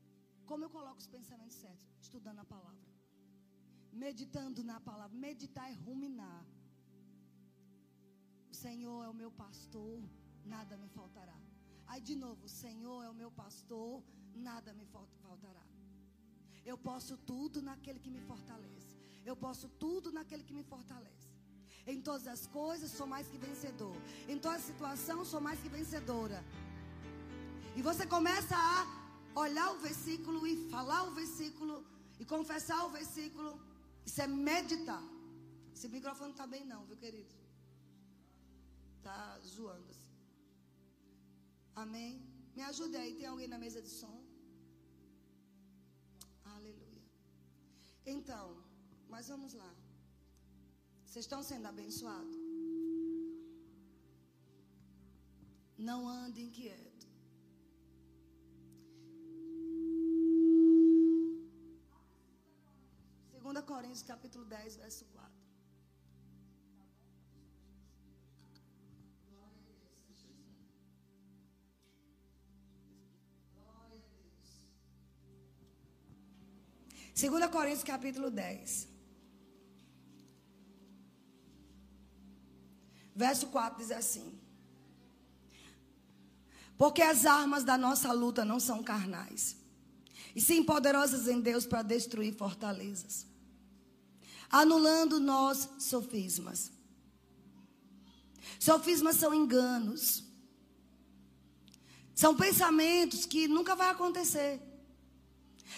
Como eu coloco os pensamentos certos? Estudando a palavra. Meditando na palavra. Meditar é ruminar. O Senhor é o meu pastor, nada me faltará. Aí de novo, o Senhor é o meu pastor, nada me faltará. Eu posso tudo naquele que me fortalece. Eu posso tudo naquele que me fortalece. Em todas as coisas sou mais que vencedor. Em toda situação sou mais que vencedora. E você começa a olhar o versículo e falar o versículo e confessar o versículo. Isso é meditar. Esse microfone não está bem não, viu, querido? Está zoando assim. Amém? Me ajude aí, tem alguém na mesa de som? Aleluia. Então, mas vamos lá. Vocês estão sendo abençoados? Não ande inquieto. Coríntios capítulo 10, verso 4. Segunda Coríntios capítulo 10. Verso 4 diz assim: Porque as armas da nossa luta não são carnais, e sim poderosas em Deus para destruir fortalezas, anulando nós sofismas. Sofismas são enganos, são pensamentos que nunca vai acontecer.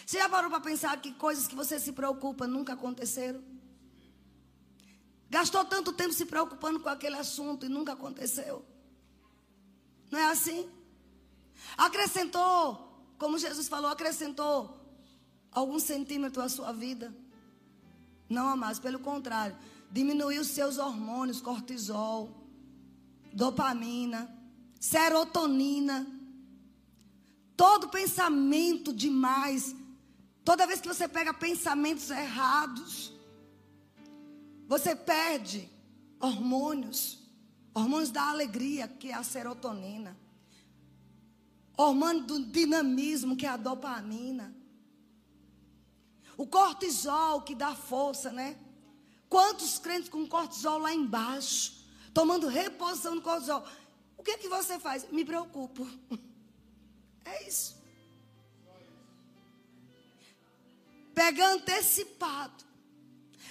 Você já parou para pensar que coisas que você se preocupa nunca aconteceram? Gastou tanto tempo se preocupando com aquele assunto e nunca aconteceu. Não é assim? Acrescentou, como Jesus falou, acrescentou algum centímetro à sua vida. Não, amados, pelo contrário, diminuiu os seus hormônios, cortisol, dopamina, serotonina. Todo pensamento demais, toda vez que você pega pensamentos errados, você perde hormônios, hormônios da alegria, que é a serotonina, hormônio do dinamismo, que é a dopamina, o cortisol, que dá força, né? Quantos crentes com cortisol lá embaixo, tomando reposição do cortisol? O que é que você faz? Me preocupo. É isso. Pega antecipado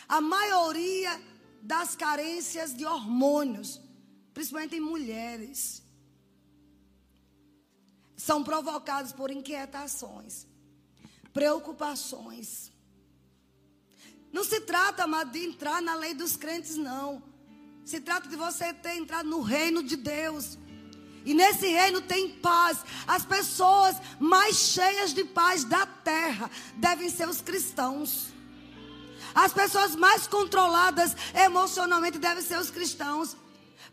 a maioria das carências de hormônios, principalmente em mulheres, são provocadas por inquietações, preocupações. Não se trata, amado, de entrar na lei dos crentes, não. Se trata de você ter entrado no reino de Deus. E nesse reino tem paz. As pessoas mais cheias de paz da terra devem ser os cristãos. As pessoas mais controladas emocionalmente devem ser os cristãos.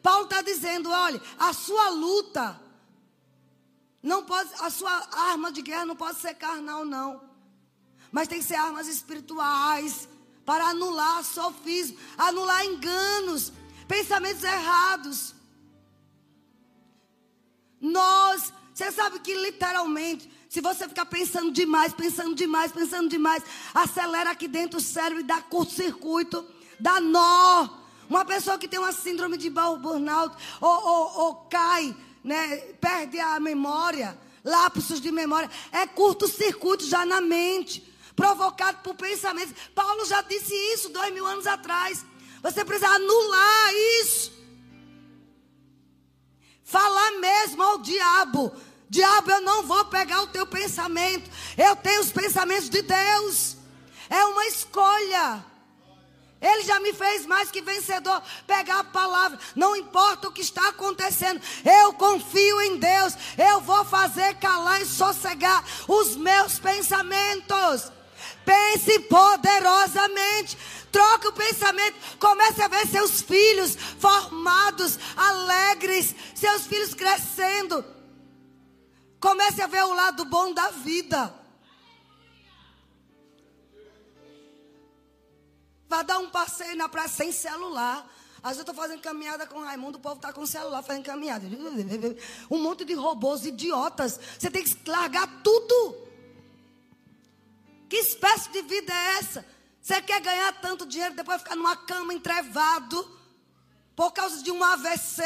Paulo está dizendo: olha, a sua luta não pode, a sua arma de guerra não pode ser carnal, não. Mas tem que ser armas espirituais para anular sofismo, anular enganos, pensamentos errados. Nós, você sabe que literalmente se você ficar pensando demais, pensando demais, pensando demais, acelera aqui dentro o cérebro e dá curto-circuito, dá nó. Uma pessoa que tem uma síndrome de burnout ou, ou, ou cai, né, perde a memória, lapsos de memória, é curto-circuito já na mente, provocado por pensamentos. Paulo já disse isso dois mil anos atrás. Você precisa anular isso. Falar mesmo ao diabo Diabo, eu não vou pegar o teu pensamento. Eu tenho os pensamentos de Deus. É uma escolha. Ele já me fez mais que vencedor. Pegar a palavra, não importa o que está acontecendo, eu confio em Deus. Eu vou fazer calar e sossegar os meus pensamentos. Pense poderosamente. Troque o pensamento. Comece a ver seus filhos formados, alegres, seus filhos crescendo. Comece a ver o lado bom da vida. Vá dar um passeio na praia sem celular. Às vezes eu estou fazendo caminhada com o Raimundo, o povo está com celular fazendo caminhada. Um monte de robôs idiotas. Você tem que largar tudo. Que espécie de vida é essa? Você quer ganhar tanto dinheiro, depois ficar numa cama entrevado, por causa de um AVC,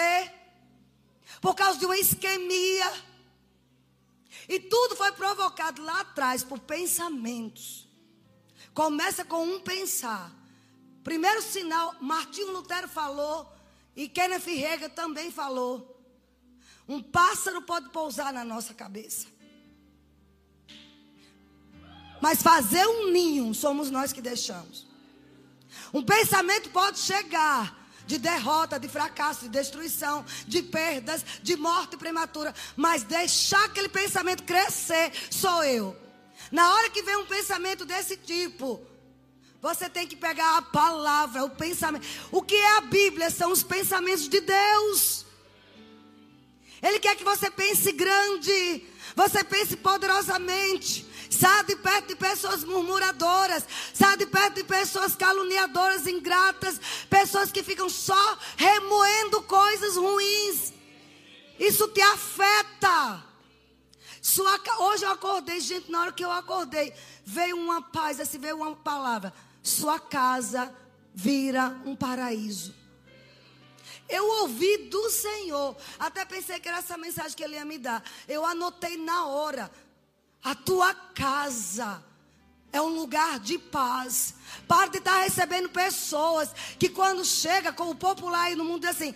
por causa de uma isquemia. E tudo foi provocado lá atrás por pensamentos. Começa com um pensar. Primeiro sinal, Martinho Lutero falou, e Kenneth Rega também falou. Um pássaro pode pousar na nossa cabeça. Mas fazer um ninho somos nós que deixamos. Um pensamento pode chegar de derrota, de fracasso, de destruição, de perdas, de morte prematura, mas deixar aquele pensamento crescer sou eu. Na hora que vem um pensamento desse tipo, você tem que pegar a palavra, o pensamento. O que é a Bíblia? São os pensamentos de Deus. Ele quer que você pense grande, você pense poderosamente. Saia de perto de pessoas murmuradoras. Saia de perto de pessoas caluniadoras, ingratas. Pessoas que ficam só remoendo coisas ruins. Isso te afeta. Sua, hoje eu acordei, gente, na hora que eu acordei, veio uma paz, assim, veio uma palavra. Sua casa vira um paraíso. Eu ouvi do Senhor. Até pensei que era essa mensagem que ele ia me dar. Eu anotei na hora. A tua casa é um lugar de paz. Para de estar recebendo pessoas que quando chega, como o popular aí no mundo diz assim,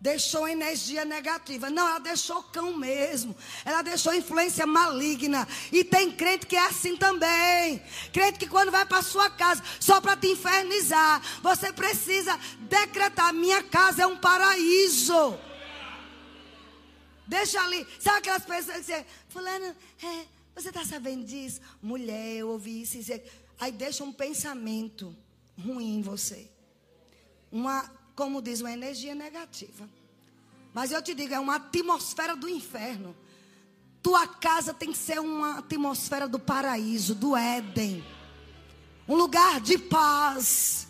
deixou energia negativa. Não, ela deixou cão mesmo. Ela deixou influência maligna. E tem crente que é assim também. Crente que quando vai para sua casa, só para te infernizar, você precisa decretar: minha casa é um paraíso. Deixa ali. Sabe aquelas pessoas que dizem, fulano, é, você está sabendo disso? Mulher, eu ouvi isso, isso. Aí deixa um pensamento ruim em você. Uma, como diz, uma energia negativa. Mas eu te digo, é uma atmosfera do inferno. Tua casa tem que ser uma atmosfera do paraíso, do Éden. Um lugar de paz.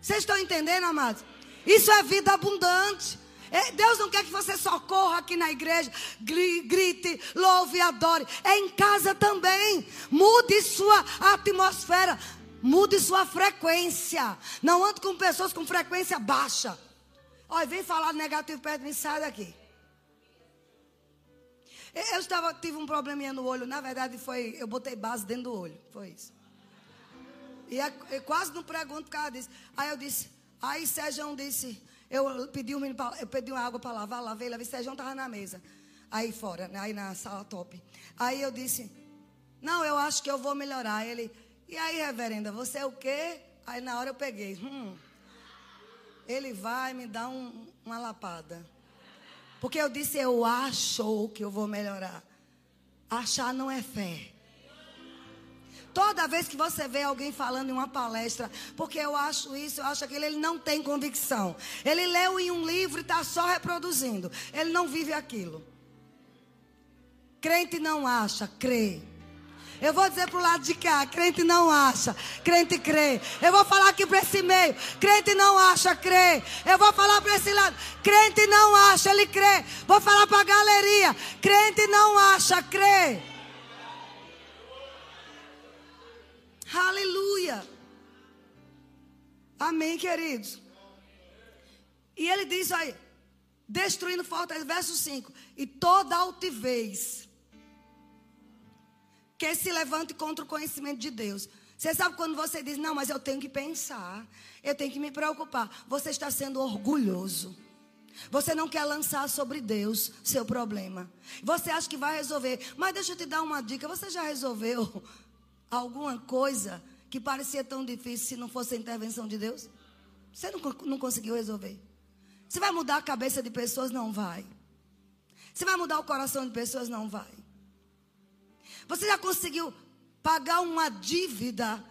Vocês estão entendendo, amados? Isso é vida abundante. É, Deus não quer que você só corra aqui na igreja, grite, louve e adore. É em casa também. Mude sua atmosfera. Mude sua frequência. Não ande com pessoas com frequência baixa. Olha, vem falar negativo perto de mim, sai daqui. Eu estava, tive um probleminha no olho. Na verdade, foi. Eu botei base dentro do olho. Foi isso. E eu quase não pergunto por causa disso. Aí eu disse. Aí Sérgio disse. Eu pedi, um, eu pedi uma água para lavar, lavei, lavei. Sérgio estava na mesa. Aí fora, né, aí na sala top. Aí eu disse, não, eu acho que eu vou melhorar. Ele, e aí, reverenda, você é o quê? Aí na hora eu peguei, hum, ele vai me dar um, uma lapada. Porque eu disse, eu acho que eu vou melhorar. Achar não é fé. Toda vez que você vê alguém falando em uma palestra, porque eu acho isso, eu acho aquilo, ele não tem convicção. Ele leu em um livro e está só reproduzindo. Ele não vive aquilo. Crente não acha, crê. Eu vou dizer para o lado de cá: crente não acha, crente crê. Eu vou falar aqui para esse meio: crente não acha, crê. Eu vou falar para esse lado: crente não acha, ele crê. Vou falar para a galeria: crente não acha, crê. Aleluia. Amém, queridos. E ele diz aí, destruindo fortaleza, verso 5: E toda altivez que se levante contra o conhecimento de Deus. Você sabe quando você diz, não, mas eu tenho que pensar, eu tenho que me preocupar. Você está sendo orgulhoso. Você não quer lançar sobre Deus seu problema. Você acha que vai resolver. Mas deixa eu te dar uma dica: você já resolveu alguma coisa que parecia tão difícil se não fosse a intervenção de Deus? Você não, não conseguiu resolver. Você vai mudar a cabeça de pessoas? Não vai. Você vai mudar o coração de pessoas? Não vai. Você já conseguiu pagar uma dívida?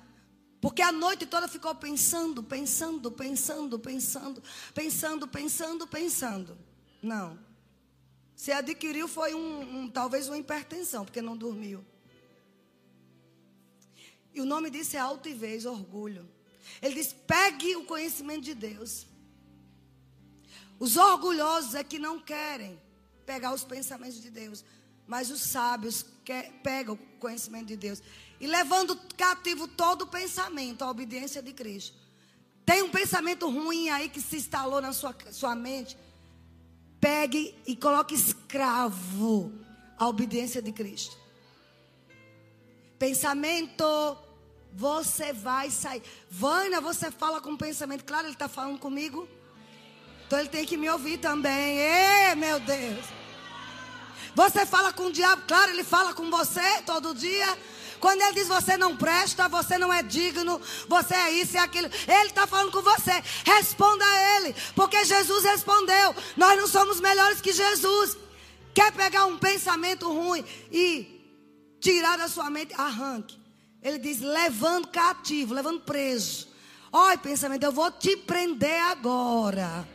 Porque a noite toda ficou pensando, pensando, pensando, pensando, pensando, pensando, pensando. Não. Se adquiriu foi um, um talvez uma hipertensão, porque não dormiu. E o nome disso é altivez, orgulho. Ele diz: pegue o conhecimento de Deus. Os orgulhosos é que não querem pegar os pensamentos de Deus. Mas os sábios quer, pegam o conhecimento de Deus. E levando cativo todo o pensamento, a obediência de Cristo. Tem um pensamento ruim aí que se instalou na sua, sua mente. Pegue e coloque escravo à obediência de Cristo. Pensamento, você vai sair. Vânia, você fala com pensamento. Claro, ele está falando comigo. Então ele tem que me ouvir também. Ei, meu Deus. Você fala com o diabo, claro, ele fala com você todo dia. Quando ele diz você não presta, você não é digno, você é isso e aquilo, ele está falando com você. Responda a ele, porque Jesus respondeu. Nós não somos melhores que Jesus. Quer pegar um pensamento ruim e tirar da sua mente? Arranque. Ele diz: levando cativo, levando preso. Olha, pensamento, eu vou te prender agora.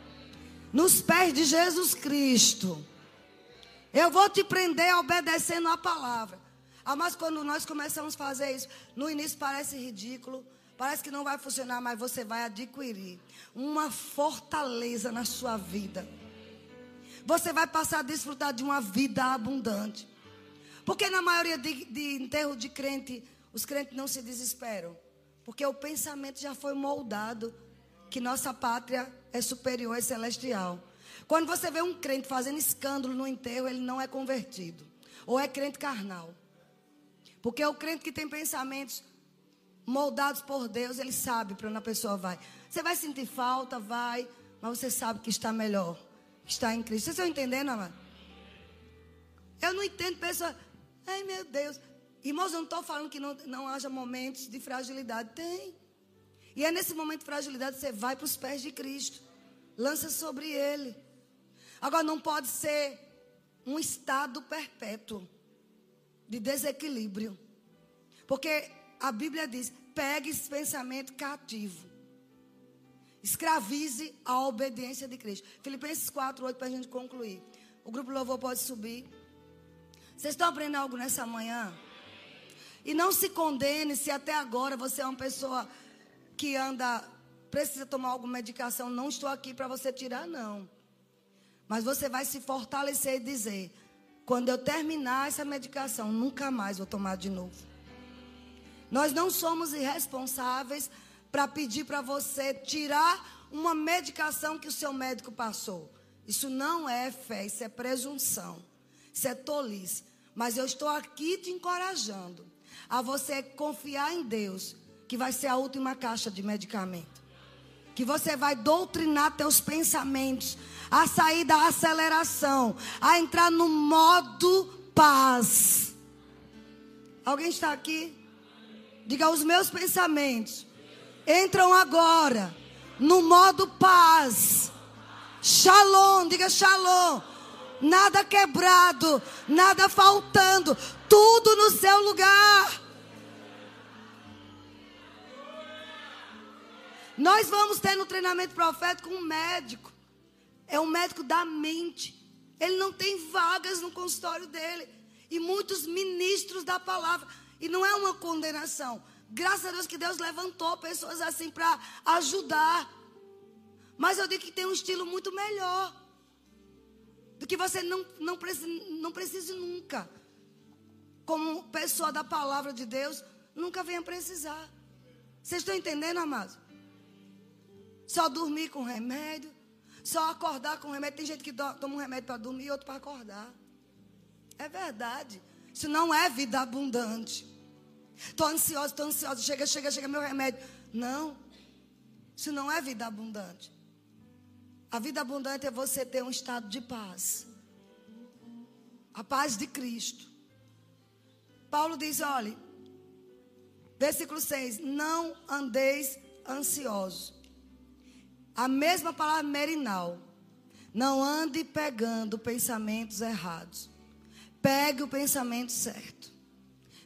Nos pés de Jesus Cristo. Eu vou te prender obedecendo a palavra. Ah, mas quando nós começamos a fazer isso, no início parece ridículo, parece que não vai funcionar, mas você vai adquirir uma fortaleza na sua vida. Você vai passar a desfrutar de uma vida abundante. Porque na maioria de, de enterro de crente, os crentes não se desesperam. Porque o pensamento já foi moldado que nossa pátria é superior e celestial. Quando você vê um crente fazendo escândalo no enterro, ele não é convertido. Ou é crente carnal. Porque o crente que tem pensamentos moldados por Deus, ele sabe para onde a pessoa vai. Você vai sentir falta, vai, mas você sabe que está melhor. Está em Cristo. Vocês estão entendendo, amado? Eu não entendo pessoas. Ai, meu Deus. Irmãos, eu não estou falando que não, não haja momentos de fragilidade. Tem. E é nesse momento de fragilidade que você vai para os pés de Cristo. Lança sobre Ele. Agora, não pode ser um estado perpétuo de desequilíbrio. Porque a Bíblia diz: pegue esse pensamento cativo. Escravize a obediência de Cristo. Filipenses 4, 8, para a gente concluir. O grupo Louvor pode subir. Vocês estão aprendendo algo nessa manhã? E não se condene se até agora você é uma pessoa que anda, precisa tomar alguma medicação. Não estou aqui para você tirar, não. Mas você vai se fortalecer e dizer: quando eu terminar essa medicação, nunca mais vou tomar de novo. Nós não somos irresponsáveis para pedir para você tirar uma medicação que o seu médico passou. Isso não é fé, isso é presunção. Isso é tolice. Mas eu estou aqui te encorajando a você confiar em Deus, que vai ser a última caixa de medicamento. Que você vai doutrinar teus pensamentos a sair da aceleração, a entrar no modo paz. Alguém está aqui? Diga os meus pensamentos entram agora no modo paz. Shalom, diga shalom. Nada quebrado, nada faltando, tudo no seu lugar. Nós vamos ter no treinamento profético um médico é um médico da mente. Ele não tem vagas no consultório dele. E muitos ministros da palavra. E não é uma condenação. Graças a Deus que Deus levantou pessoas assim para ajudar. Mas eu digo que tem um estilo muito melhor. Do que você não, não, precisa, não precise nunca. Como pessoa da palavra de Deus, nunca venha precisar. Vocês estão entendendo, amados? Só dormir com remédio só acordar com remédio. Tem gente que toma um remédio para dormir e outro para acordar. É verdade. Isso não é vida abundante. Estou ansiosa, estou ansiosa. Chega, chega, chega meu remédio. Não. Isso não é vida abundante. A vida abundante é você ter um estado de paz. A paz de Cristo. Paulo diz: olhe, versículo 6: Não andeis ansiosos a mesma palavra merinal. Não ande pegando pensamentos errados. Pegue o pensamento certo.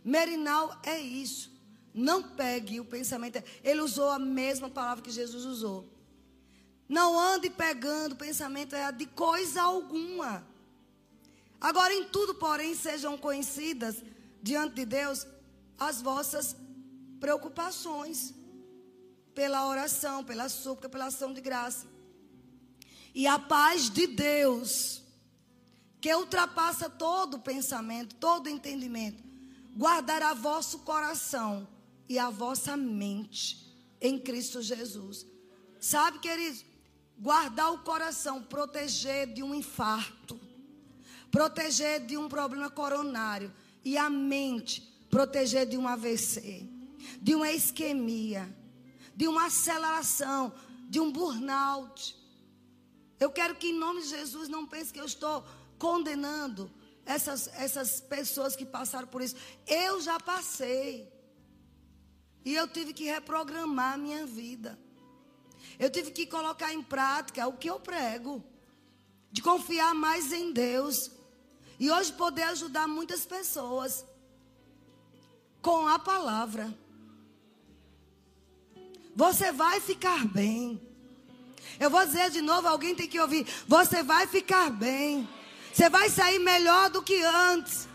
Merinal é isso. Não pegue o pensamento. Ele usou a mesma palavra que Jesus usou. Não ande pegando pensamento errado de coisa alguma. Agora, em tudo, porém, sejam conhecidas diante de Deus as vossas preocupações pela oração, pela súplica, pela ação de graça. E a paz de Deus, que ultrapassa todo pensamento, todo entendimento, guardará vosso coração e a vossa mente em Cristo Jesus. Sabe, queridos, guardar o coração, proteger de um infarto, proteger de um problema coronário e a mente, proteger de um AVC, de uma isquemia de uma aceleração, de um burnout. Eu quero que em nome de Jesus não pense que eu estou condenando essas, essas pessoas que passaram por isso. Eu já passei. E eu tive que reprogramar a minha vida. Eu tive que colocar em prática o que eu prego. De confiar mais em Deus. E hoje poder ajudar muitas pessoas com a palavra. Você vai ficar bem. Eu vou dizer de novo, alguém tem que ouvir. Você vai ficar bem. Você vai sair melhor do que antes.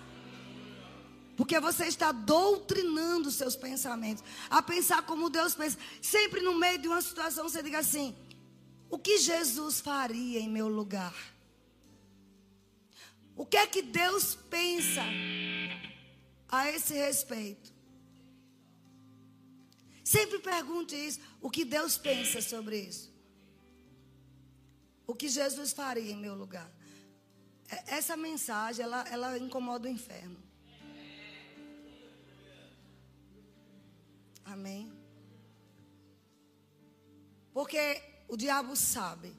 Porque você está doutrinando seus pensamentos. A pensar como Deus pensa. Sempre no meio de uma situação você diga assim: O que Jesus faria em meu lugar? O que é que Deus pensa a esse respeito? Sempre pergunte isso. O que Deus pensa sobre isso? O que Jesus faria em meu lugar? É, essa mensagem, ela, ela incomoda o inferno. Amém? Porque o diabo sabe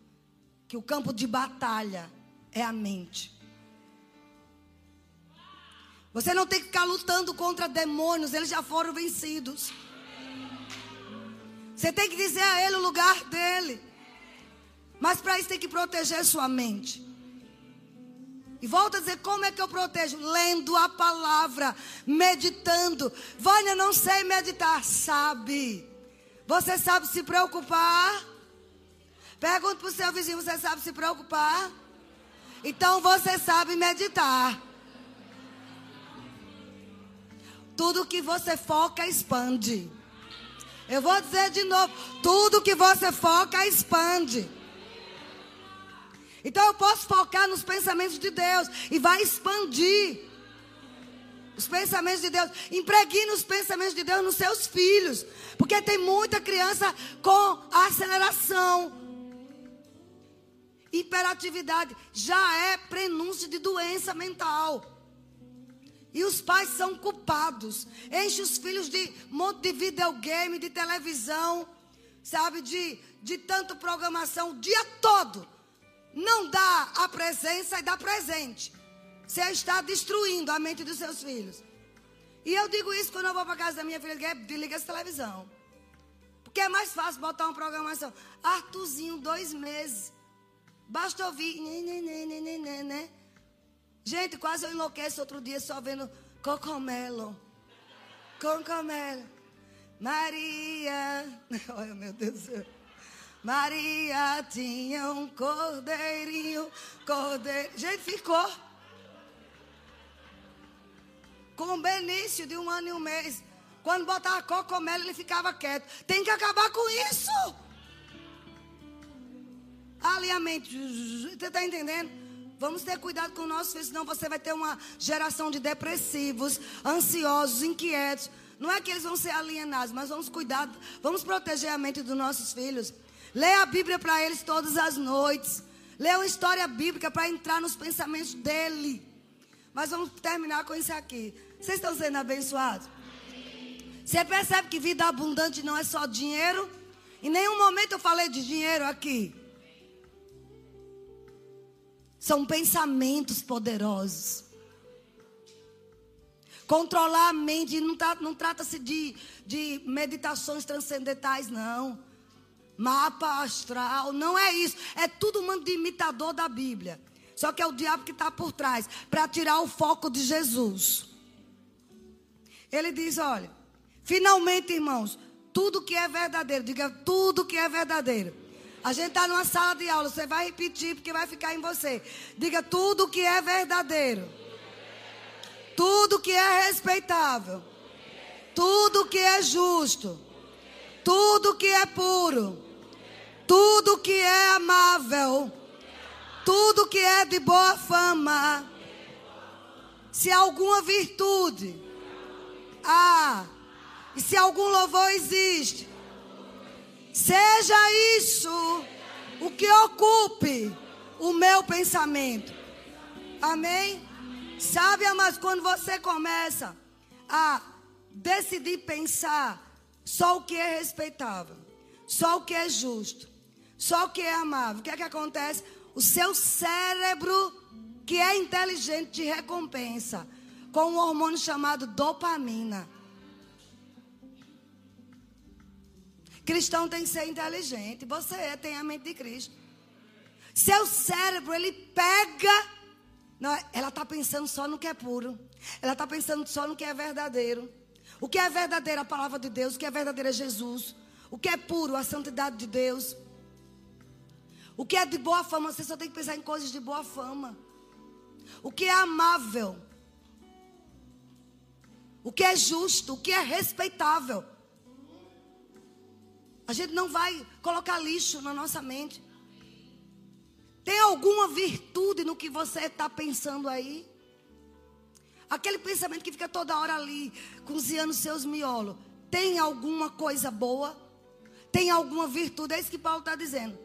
que o campo de batalha é a mente. Você não tem que ficar lutando contra demônios, eles já foram vencidos. Você tem que dizer a ele o lugar dele. Mas para isso tem que proteger sua mente. E volta a dizer, como é que eu protejo? Lendo a palavra, meditando. Vânia, não sei meditar. Sabe. Você sabe se preocupar? Pergunta para o seu vizinho, você sabe se preocupar? Então você sabe meditar. Tudo que você foca, expande. Eu vou dizer de novo: tudo que você foca, expande. Então eu posso focar nos pensamentos de Deus e vai expandir os pensamentos de Deus. Impregne os pensamentos de Deus nos seus filhos. Porque tem muita criança com aceleração. Hiperatividade já é prenúncio de doença mental. E os pais são culpados. Enche os filhos de monte de videogame, de televisão, sabe, de, de tanto programação o dia todo não dá a presença e dá presente. Você está destruindo a mente dos seus filhos. E eu digo isso quando eu vou para casa da minha filha, liga essa televisão. Porque é mais fácil botar uma programação. Artuzinho, dois meses. Basta ouvir. Né, né, né, né, né, Gente, quase eu enlouqueço outro dia só vendo Cocomelo. Cocomelo. Maria. Olha, meu Deus do céu. Maria tinha um cordeirinho, cordeiro. Gente, ficou. Com Benício de um ano e um mês. Quando botava cocomelo, ele ficava quieto. Tem que acabar com isso. Alinhamento. Você está entendendo? Vamos ter cuidado com o nosso filho, senão você vai ter uma geração de depressivos, ansiosos, inquietos. Não é que eles vão ser alienados, mas vamos cuidar, vamos proteger a mente dos nossos filhos. Leia a Bíblia para eles todas as noites. Leia uma história bíblica para entrar nos pensamentos dele. Mas vamos terminar com isso aqui. Vocês estão sendo abençoados? Você percebe que vida abundante não é só dinheiro? Em nenhum momento eu falei de dinheiro aqui. São pensamentos poderosos. Controlar a mente não, tá, não trata-se de, de meditações transcendentais, não mapa astral, não é isso. É tudo um imitador da Bíblia. Só que é o diabo que está por trás para tirar o foco de Jesus. Ele diz: olha, finalmente, irmãos, tudo que é verdadeiro, diga tudo que é verdadeiro. A gente está numa sala de aula, você vai repetir porque vai ficar em você. Diga tudo que é verdadeiro. Tudo que é respeitável. Tudo que é justo. Tudo que é puro tudo que é amável, tudo que é de boa fama, se alguma virtude há, e se algum louvor existe, seja isso o que ocupe o meu pensamento. Amém? Sabe, mas quando você começa a decidir pensar só o que é respeitável, só o que é justo, só o que é amável. O que é que acontece? O seu cérebro que é inteligente de recompensa com um hormônio chamado dopamina. Cristão tem que ser inteligente. Você é, tem a mente de Cristo. Seu cérebro, ele pega. Não, ela está pensando só no que é puro. Ela está pensando só no que é verdadeiro. O que é verdadeiro, a palavra de Deus. O que é verdadeiro é Jesus. O que é puro, a santidade de Deus. O que é de boa fama, você só tem que pensar em coisas de boa fama. O que é amável. O que é justo, o que é respeitável. A gente não vai colocar lixo na nossa mente. Tem alguma virtude no que você está pensando aí? Aquele pensamento que fica toda hora ali, cozinhando seus miolos. Tem alguma coisa boa? Tem alguma virtude? É isso que Paulo está dizendo.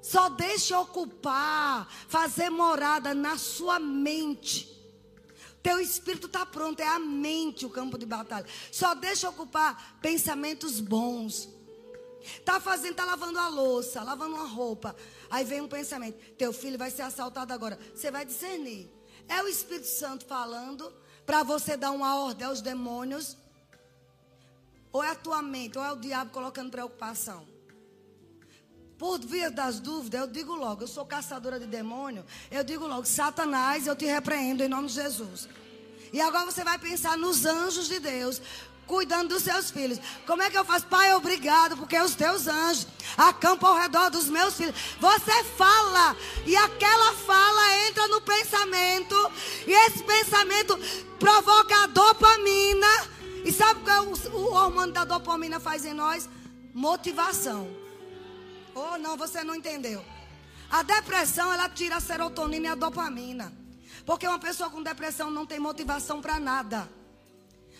Só deixe ocupar, fazer morada na sua mente. Teu espírito está pronto, é a mente o campo de batalha. Só deixa ocupar pensamentos bons. Tá fazendo, tá lavando a louça, lavando uma roupa. Aí vem um pensamento: teu filho vai ser assaltado agora. Você vai discernir. É o Espírito Santo falando para você dar uma ordem aos demônios? Ou é a tua mente, ou é o diabo colocando preocupação? Por via das dúvidas, eu digo logo, eu sou caçadora de demônio, eu digo logo, Satanás, eu te repreendo em nome de Jesus. E agora você vai pensar nos anjos de Deus, cuidando dos seus filhos. Como é que eu faço? Pai, obrigado, porque os teus anjos acampam ao redor dos meus filhos. Você fala, e aquela fala entra no pensamento, e esse pensamento provoca a dopamina. E sabe o que o, o hormônio da dopamina faz em nós? Motivação. Oh, não, você não entendeu. A depressão, ela tira a serotonina e a dopamina. Porque uma pessoa com depressão não tem motivação para nada.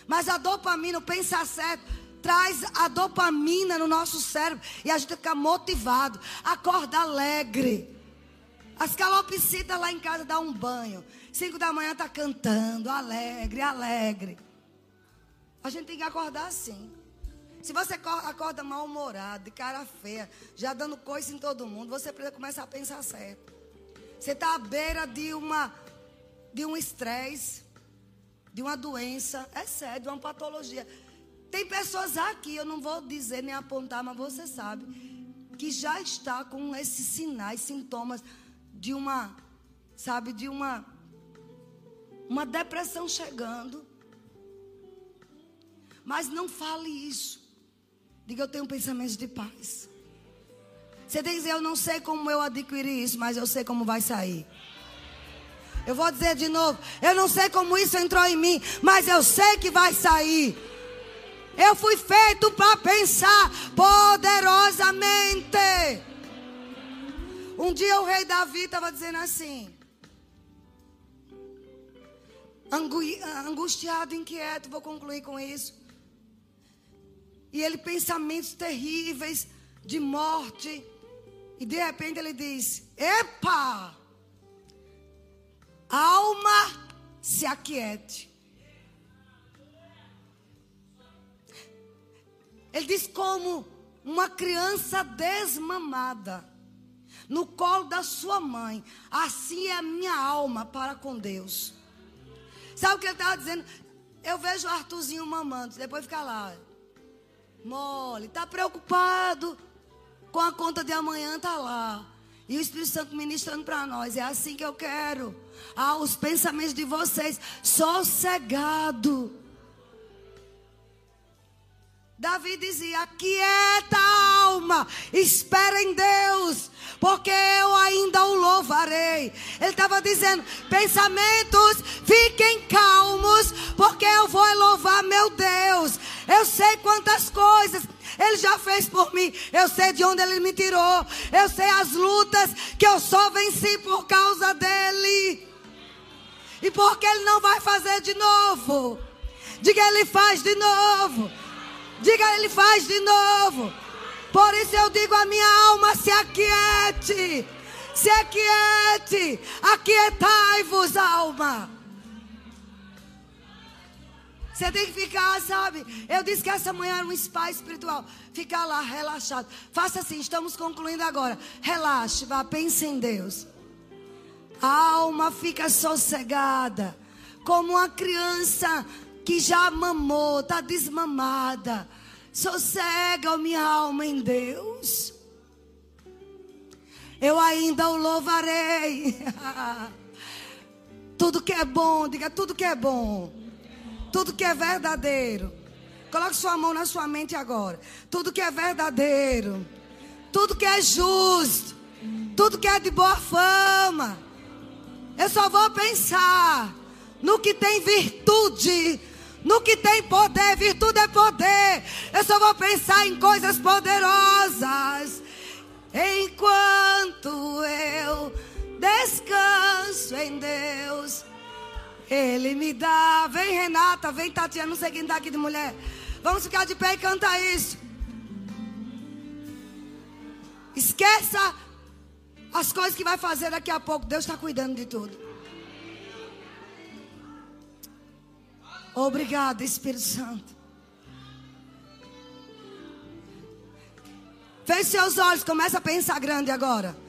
Mas a dopamina, o pensar certo, traz a dopamina no nosso cérebro e a gente fica motivado, acorda alegre. As calopsitas lá em casa dão um banho. Cinco da manhã tá cantando, alegre, alegre. A gente tem que acordar assim. Se você acorda mal-humorado, de cara feia, já dando coisa em todo mundo, você precisa começar a pensar certo. Você está à beira de uma de um estresse, de uma doença, é sério, de uma patologia. Tem pessoas aqui, eu não vou dizer nem apontar, mas você sabe, que já está com esses sinais, sintomas de uma, sabe, de uma uma depressão chegando. Mas não fale isso. Diga, eu tenho pensamentos de paz. Você tem que dizer, eu não sei como eu adquiri isso, mas eu sei como vai sair. Eu vou dizer de novo, eu não sei como isso entrou em mim, mas eu sei que vai sair. Eu fui feito para pensar poderosamente. Um dia o rei Davi estava dizendo assim: angustiado, inquieto, vou concluir com isso. E ele pensamentos terríveis de morte. E de repente ele diz: Epa! Alma, se aquiete. Ele diz como uma criança desmamada no colo da sua mãe. Assim é a minha alma para com Deus. Sabe o que ele estava dizendo? Eu vejo o Arthurzinho mamando, depois fica lá mole, está preocupado com a conta de amanhã, está lá. E o Espírito Santo ministrando para nós. É assim que eu quero. Ah, os pensamentos de vocês sossegado. Davi dizia: Aquieta alma, espera em Deus, porque eu ainda o louvarei. Ele estava dizendo: Pensamentos, fiquem calmos, porque eu vou louvar meu Deus. Eu sei quantas coisas ele já fez por mim. Eu sei de onde ele me tirou. Eu sei as lutas que eu só venci por causa dele. E porque ele não vai fazer de novo. Diga, ele faz de novo. Diga, ele faz de novo. Por isso eu digo a minha alma: se aquiete. Se aquiete. Aquietai-vos, alma. Você tem que ficar, sabe? Eu disse que essa manhã era um spa espiritual. Ficar lá relaxado. Faça assim, estamos concluindo agora. Relaxe, vá, pense em Deus. A alma fica sossegada, como uma criança que já mamou, está desmamada. Sossega minha alma em Deus. Eu ainda o louvarei. tudo que é bom, diga tudo que é bom. Tudo que é verdadeiro. Coloque sua mão na sua mente agora. Tudo que é verdadeiro. Tudo que é justo. Tudo que é de boa fama. Eu só vou pensar no que tem virtude no que tem poder, virtude é poder. Eu só vou pensar em coisas poderosas. Enquanto eu descanso em Deus, Ele me dá. Vem, Renata, vem, Tatiana, não sei quem está aqui de mulher. Vamos ficar de pé e cantar isso. Esqueça as coisas que vai fazer daqui a pouco. Deus está cuidando de tudo. Obrigada, Espírito Santo. Feche seus olhos, começa a pensar grande agora.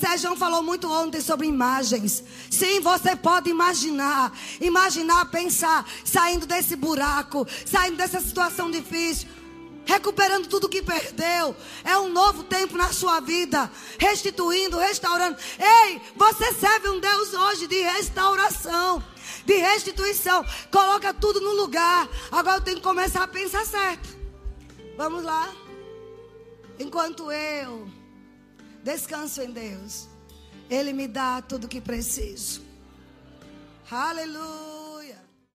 Sérgio falou muito ontem sobre imagens. Sim, você pode imaginar, imaginar, pensar, saindo desse buraco, saindo dessa situação difícil, recuperando tudo que perdeu. É um novo tempo na sua vida, restituindo, restaurando. Ei, você serve um Deus hoje de restauração de restituição. Coloca tudo no lugar. Agora eu tenho que começar a pensar certo. Vamos lá. Enquanto eu descanso em Deus, Ele me dá tudo o que preciso. Aleluia.